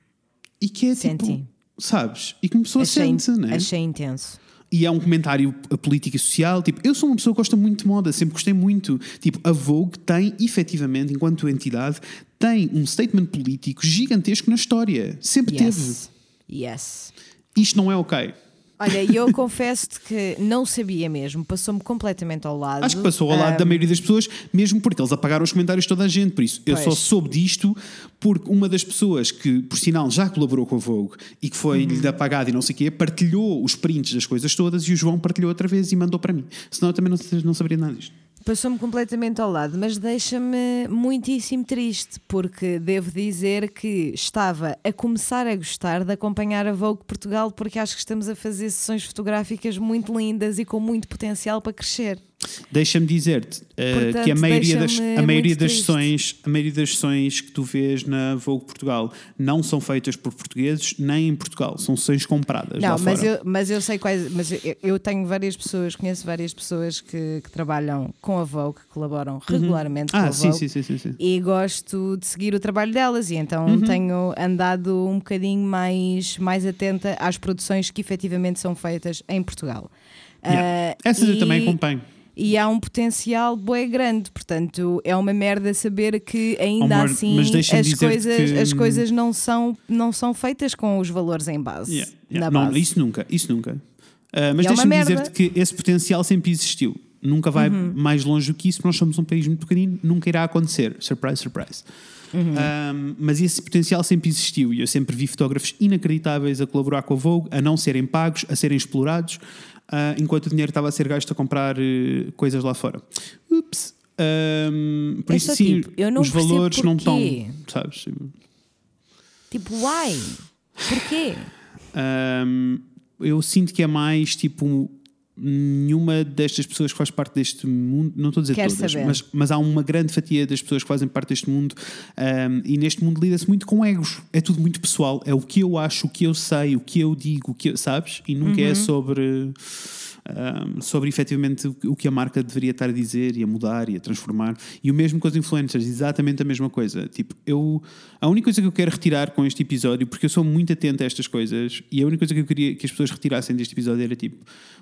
E que é Senti. tipo. Sabes? E que uma pessoa Achei, sente, né? achei intenso. E é um comentário a política e social. Tipo, eu sou uma pessoa que gosta muito de moda, sempre gostei muito. Tipo, a Vogue tem, efetivamente, enquanto entidade, tem um statement político gigantesco na história. Sempre Yes. Yes. teve. Isto não é ok. Olha, e eu confesso-te que não sabia mesmo, passou-me completamente ao lado. Acho que passou ao lado da maioria das pessoas, mesmo porque eles apagaram os comentários de toda a gente. Por isso, eu só Pois. soube disto porque uma das pessoas que, por sinal, já colaborou com a Vogue e que foi-lhe Uhum. apagado e não sei o quê, partilhou os prints das coisas todas e o João partilhou outra vez e mandou para mim. Senão eu também não, não saberia nada disto. Passou-me completamente ao lado, mas deixa-me muitíssimo triste, porque devo dizer que estava a começar a gostar de acompanhar a Vogue Portugal, porque acho que estamos a fazer sessões fotográficas muito lindas e com muito potencial para crescer. Deixa-me dizer-te Portanto, que a maioria, das, a maioria muito das triste. sessões, a maioria das sessões que tu vês na Vogue Portugal não são feitas por portugueses nem em Portugal, são sessões compradas Não, mas fora. eu, mas eu sei quais. Mas eu, eu tenho várias pessoas, conheço várias pessoas que, que trabalham com a Vogue, que colaboram regularmente com Ah, a sim, Vogue. sim, sim, sim, sim. E gosto de seguir o trabalho delas, e então Uhum. tenho andado um bocadinho mais, mais atenta às produções que efetivamente são feitas em Portugal. Yeah. Ah, Essas eu e- também acompanho. E há um potencial bué grande, portanto é uma merda saber que ainda assim as coisas, que- as coisas não, são, não são feitas com os valores em base. Yeah, yeah. Não, base. isso nunca, isso nunca. Ah, mas é deixa-me dizer-te que esse potencial sempre existiu. Nunca vai Uhum. mais longe do que isso, porque nós somos um país muito pequenino, nunca irá acontecer. Surprise, surprise. Uhum. Um, mas esse potencial sempre existiu e eu sempre vi fotógrafos inacreditáveis a colaborar com a Vogue, a não serem pagos, a serem explorados, ah, enquanto o dinheiro estava a ser gasto a comprar eh, coisas lá fora. Ups. Um, por Eu isso, sim, tipo, eu não os valores não estão, sabes? Tipo, why? Porquê? Um, eu sinto que é mais tipo nenhuma destas pessoas que faz parte deste mundo, não estou a dizer Quer todas, mas, mas há uma grande fatia das pessoas que fazem parte deste mundo um, e neste mundo lida-se muito com egos, é tudo muito pessoal, é o que eu acho, o que eu sei, o que eu digo, o que eu, sabes? E nunca Uhum. é sobre um, sobre efetivamente o- que a marca deveria estar a dizer e a mudar e a transformar. E o mesmo com os influencers, exatamente a mesma coisa. Tipo, eu a única coisa que eu quero retirar com este episódio, porque eu sou muito atento a estas coisas, e a única coisa que eu queria que as pessoas retirassem deste episódio era tipo,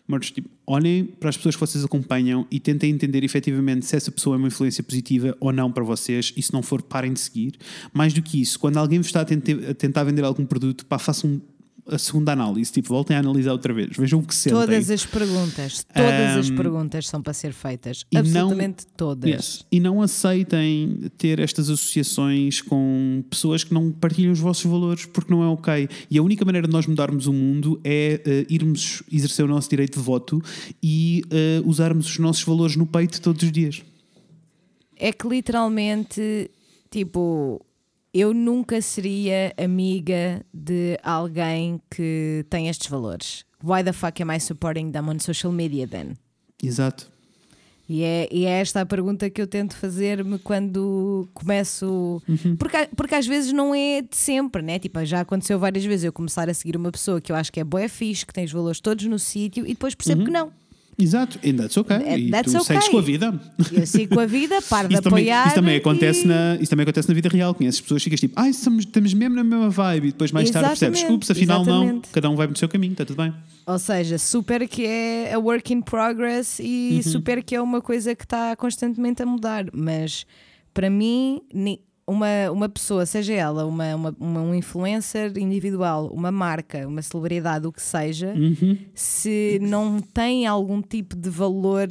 mas, tipo, olhem para as pessoas que vocês acompanham e tentem entender efetivamente se essa pessoa é uma influência positiva ou não para vocês, e se não for, parem de seguir. Mais do que isso, quando alguém vos está a tentar vender algum produto, pá, façam a segunda análise, tipo, voltem a analisar outra vez, vejam o que sentem. Todas as perguntas, todas as Um, perguntas são para ser feitas. e não- Absolutamente todas. Yes. E não aceitem ter estas associações com pessoas que não partilham os vossos valores porque não é ok. E a única maneira de nós mudarmos o mundo é eh, irmos exercer o nosso direito de voto e eh, usarmos os nossos valores no peito todos os dias. É que literalmente, tipo, eu nunca seria amiga de alguém que tem estes valores. Why the fuck am I supporting them on social media then? Exato. E é, e é esta a pergunta que eu tento fazer-me quando começo. Porque, a- porque às vezes não é de sempre, né? Tipo, já aconteceu várias vezes eu começar a seguir uma pessoa que eu acho que é boa fixe, que tem os valores todos no sítio e depois percebo que não. Exato. And that's okay. É- e that's tu segues okay. com a vida. Eu sigo com a vida, paro de Isso também, apoiar. isso também acontece e- na, isso também acontece na vida real. Conheces pessoas que ficas tipo, ai, estamos, estamos mesmo na mesma vibe. E depois mais tarde percebes, Exatamente, ups, afinal não, exatamente. cada um vai no seu caminho, está tudo bem. Ou seja, super que é a work in progress e Uhum. super que é uma coisa que está constantemente a mudar. Mas para mim, uma, uma pessoa, seja ela uma, uma, uma- um influencer individual, uma marca, uma celebridade, o que seja, Uhum. se não tem algum tipo de valor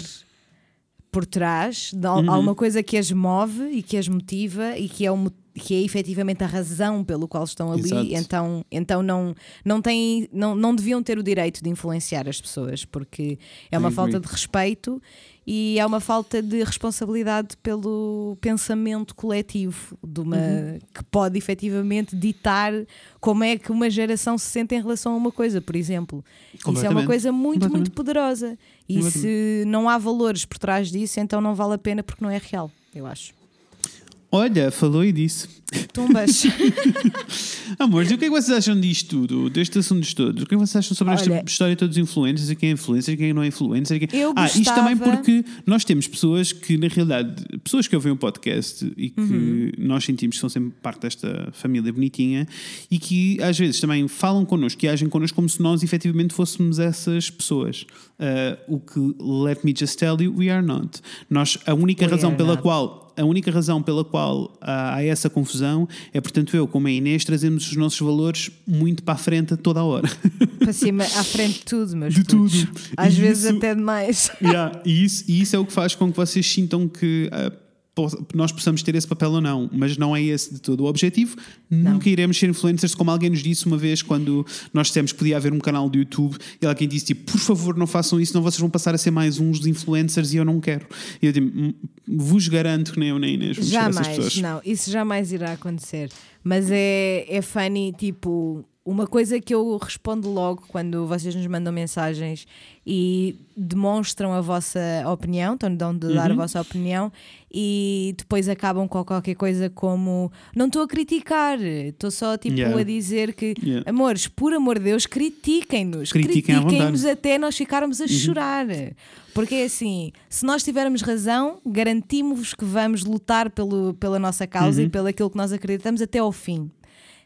por trás, de al- Uhum. alguma coisa que as move e que as motiva e que é, o que é efetivamente a razão pelo qual estão ali, Exato. então, então não, não, têm, não, não deviam ter o direito de influenciar as pessoas, porque é uma falta de respeito e é uma falta de responsabilidade pelo pensamento coletivo de uma, Uhum. que pode efetivamente ditar como é que uma geração se sente em relação a uma coisa, por exemplo. Isso é uma coisa muito, muito poderosa. E se não há valores por trás disso, então não vale a pena porque não é real, eu acho. Olha, falou e disse. Tumbas. Amores, e o que é que vocês acham disto tudo, destes assuntos todos? O que é que vocês acham sobre Olha- esta história de todos os influencers e quem é influencer e quem não é influencer? quem- Eu ah, isto também porque nós temos pessoas que, na realidade, pessoas que ouvem o podcast e que Uhum. nós sentimos que são sempre parte desta família bonitinha e que às vezes também falam connosco e agem connosco como se nós efetivamente fôssemos essas pessoas. Ah, o que, let me just tell you, we are not. Nós, a única We razão pela not. qual a única razão pela qual ah, há essa confusão é, portanto, eu, como a Inês, trazemos os nossos valores muito para a frente a toda a hora. Para cima, à frente de tudo, meus De putos. tudo. Às E vezes isso- até demais. Yeah, e, isso, e isso é o que faz com que vocês sintam que po- nós possamos ter esse papel ou não, mas não é esse de todo o objetivo. Nunca iremos ser influencers, como alguém nos disse uma vez quando nós dissemos que podia haver um canal de YouTube e alguém disse tipo, por favor, não façam isso, senão vocês vão passar a ser mais uns dos influencers e eu não quero. E eu digo, "Hum, vos garanto que nem eu nem Inês vamos Jamais, pessoas. não, isso jamais irá acontecer. Mas é, é funny, tipo, uma coisa que eu respondo logo quando vocês nos mandam mensagens e demonstram a vossa opinião, estão dão de dar a Uhum. vossa opinião e depois acabam com qualquer coisa como não estou a criticar, estou só tipo Yeah. a dizer que Yeah. amores, por amor de Deus, critiquem-nos, Critiquem. Uhum. critiquem-nos até nós ficarmos a chorar. Porque é assim, se nós tivermos razão, garantimos-vos que vamos lutar pelo, pela nossa causa Uhum. e pelo aquilo que nós acreditamos até ao fim.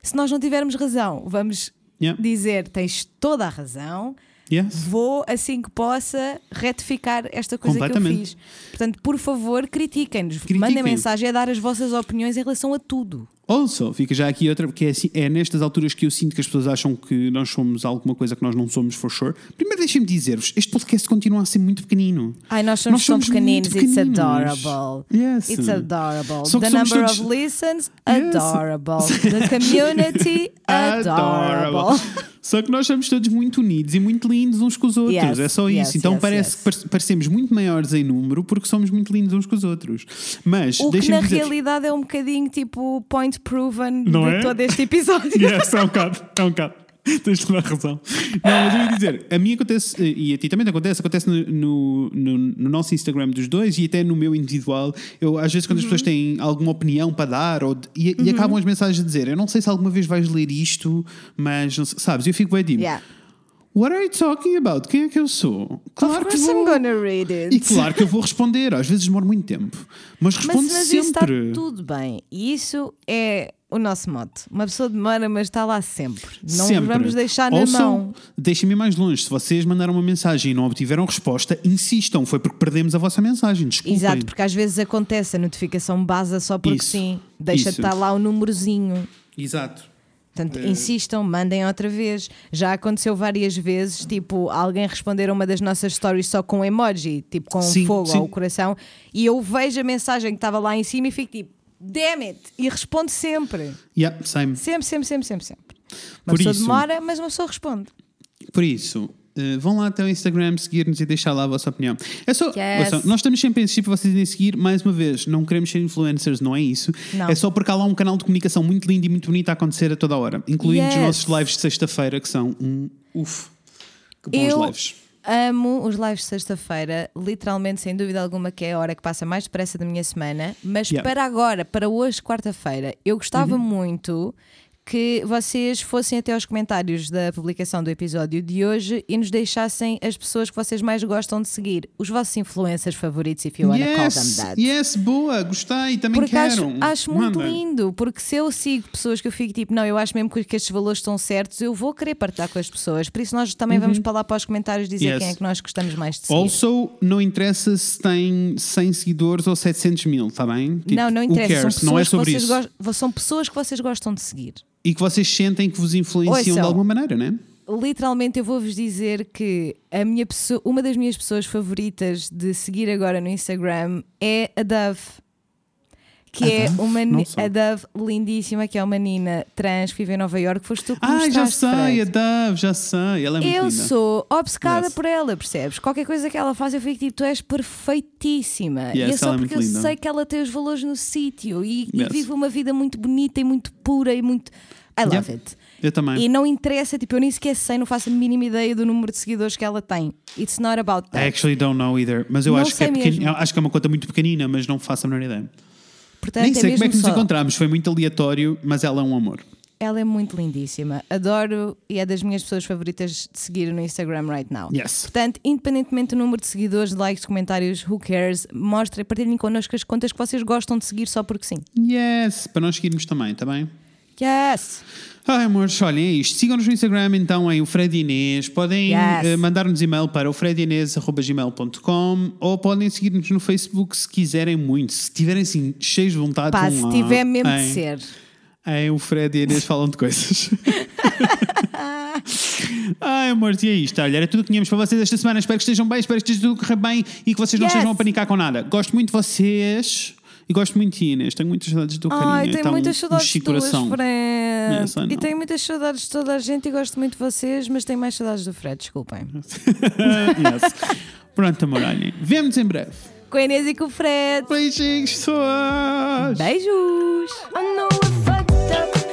Se nós não tivermos razão, vamos Yeah. dizer tens toda a razão, Yes. vou assim que possa retificar esta coisa que eu fiz. Portanto, por favor, critiquem-nos. Critiquem. Mandem mensagem a dar as vossas opiniões em relação a tudo. Also, fica já aqui outra, porque é, assim- é nestas alturas que eu sinto que as pessoas acham que nós somos alguma coisa que nós não somos, for sure. Primeiro, deixem-me dizer-vos: este podcast continua a ser muito pequenino. Ai, nós somos, Nós tão somos pequeninos. muito It's pequeninos. adorable. Yes. It's adorable. Só The number todos- of listens, Yes. adorable. The community, adorable. Só que nós somos todos muito unidos e muito lindos uns com os outros. Yes, é só isso. yes, então yes, parece que pare- parecemos muito maiores em número porque somos muito lindos uns com os outros. Mas O que na dizer. realidade é um bocadinho tipo point proven Não de é? todo este episódio. Yes, é um bocado, é um bocado. Tens toda a razão. Não, mas eu ia dizer, a mim acontece, e a ti também te acontece, acontece no, no, no- no nosso Instagram dos dois e até no meu individual. Eu, às vezes, quando as Uhum. pessoas têm alguma opinião para dar, ou de- e, e acabam as mensagens a dizer: Eu não sei se alguma vez vais ler isto, mas não sei- sabes, eu fico bem tipo: Yeah. What are you talking about? Quem é que eu sou? Of course I'm gonna read it. E claro que eu vou responder, às vezes demora muito tempo, mas respondo mas, mas isso está sempre. tudo bem. E isso é o nosso mote. Uma pessoa demora, mas está lá sempre. Não Sempre. vamos deixar na mão. Deixem-me mais longe. Se vocês mandaram uma mensagem e não obtiveram resposta, insistam. Foi porque perdemos a vossa mensagem. Desculpem. Exato, porque às vezes acontece a notificação base só porque Isso, sim. Deixa de estar lá o númerozinho. Exato. Portanto, É. insistam, mandem outra vez. Já aconteceu várias vezes, tipo, alguém responder a uma das nossas stories só com emoji, tipo com Sim, fogo sim. ou coração, e eu vejo a mensagem que estava lá em cima e fico tipo, damn it! E respondo sempre. Yeah, same. Sempre, sempre, sempre, sempre, sempre. Uma Por pessoa isso- demora, mas uma pessoa responde. Por isso, eh, vão lá até o Instagram seguir-nos e deixar lá a vossa opinião. É só, Yes. ouçam, nós estamos sempre insistir para vocês irem seguir. Mais uma vez, não queremos ser influencers, não é isso. Não. É só porque há lá um canal de comunicação muito lindo e muito bonito a acontecer a toda a hora, incluindo os Yes. nossos lives de sexta-feira, que são um uf. Que bons Eu- lives. Amo os lives de sexta-feira, literalmente, sem dúvida alguma, que é a hora que passa mais depressa da minha semana. Mas Yeah. Uhum. para agora, para hoje, quarta-feira, eu gostava muito que vocês fossem até aos comentários da publicação do episódio de hoje e nos deixassem as pessoas que vocês mais gostam de seguir, os vossos influencers favoritos, if you wanna call them Yes, that. yes, boa, gostei, também Porque acho, quero. acho muito Manda. lindo, porque se eu sigo pessoas que eu fico tipo, não, eu acho mesmo que estes valores estão certos, eu vou querer partilhar com as pessoas. Por isso, nós também vamos para lá para os comentários dizer Uhum. Yes. quem é que nós gostamos mais de seguir. Also, não interessa se tem 100 seguidores ou 700 mil, está bem? Tipo, não, não interessa. São pessoas, Não é que sobre vocês isso. são pessoas que vocês gostam de seguir. E que vocês sentem que vos influenciam de alguma maneira, né? Literalmente, eu vou-vos dizer que a minha pessoa, uma das minhas pessoas favoritas de seguir agora no Instagram é a Dove. Que A é Dove? uma Não sei. a Dove lindíssima, que é uma menina trans que vive em Nova York. Foste tu que me Ah, já mostraste, sei, a Fred. Dove, já sei. Ela é muito Eu linda. sou obcecada Yes. por ela, percebes? Qualquer coisa que ela faz, eu fico tipo, tu és perfeitíssima. e Yes, é só ela é porque muito eu linda. sei que ela tem os valores no sítio e, e Yes. vive uma vida muito bonita e muito pura e muito. I love Yeah. it. Eu também. E não interessa, tipo, eu nem sequer sei, não faço a mínima ideia do número de seguidores que ela tem. It's not about I that. actually don't know either. Mas eu Não acho que, é mesmo. eu acho que é uma conta muito pequenina, mas não faço a menor ideia. Portanto, Nem sei é como é que nos só- encontramos, foi muito aleatório, mas ela é um amor. Ela é muito lindíssima. Adoro e é das minhas pessoas favoritas de seguir no Instagram right now. Yes. Portanto, independentemente do número de seguidores, de likes, comentários, who cares, mostrem, partilhem connosco as contas que vocês gostam de seguir só porque sim. Yes, para nós seguirmos também, tá bem? Yes! Ai, amores, olhem, é isto. Sigam-nos no Instagram, então, em o Fred Inês. Podem Yes. eh, mandar-nos e-mail para o fredinês.gmail.com ou podem seguir-nos no Facebook se quiserem muito. Se tiverem, assim, cheios de vontade, Pá, se lá tiver mesmo de em- ser. Em o Fred e a Inês falam de coisas. Ai, amores, e é isto. Olha, era tudo que tínhamos para vocês esta semana. Espero que estejam bem, espero que esteja tudo correr bem e que vocês não Yes. estejam a panicar com nada. Gosto muito de vocês e gosto muito de Inês. Tenho muitas saudades do carinho. Ai, tenho então, muitas saudades tuas, coração. Fred. I know. e tenho muitas saudades de toda a gente e gosto muito de vocês, mas tenho mais saudades do Fred, desculpem. Yes. Pronto, amor, olhem. Vemo-nos em breve. Com a Inês e com o Fred. Beijinhos, pessoas! Beijos! I know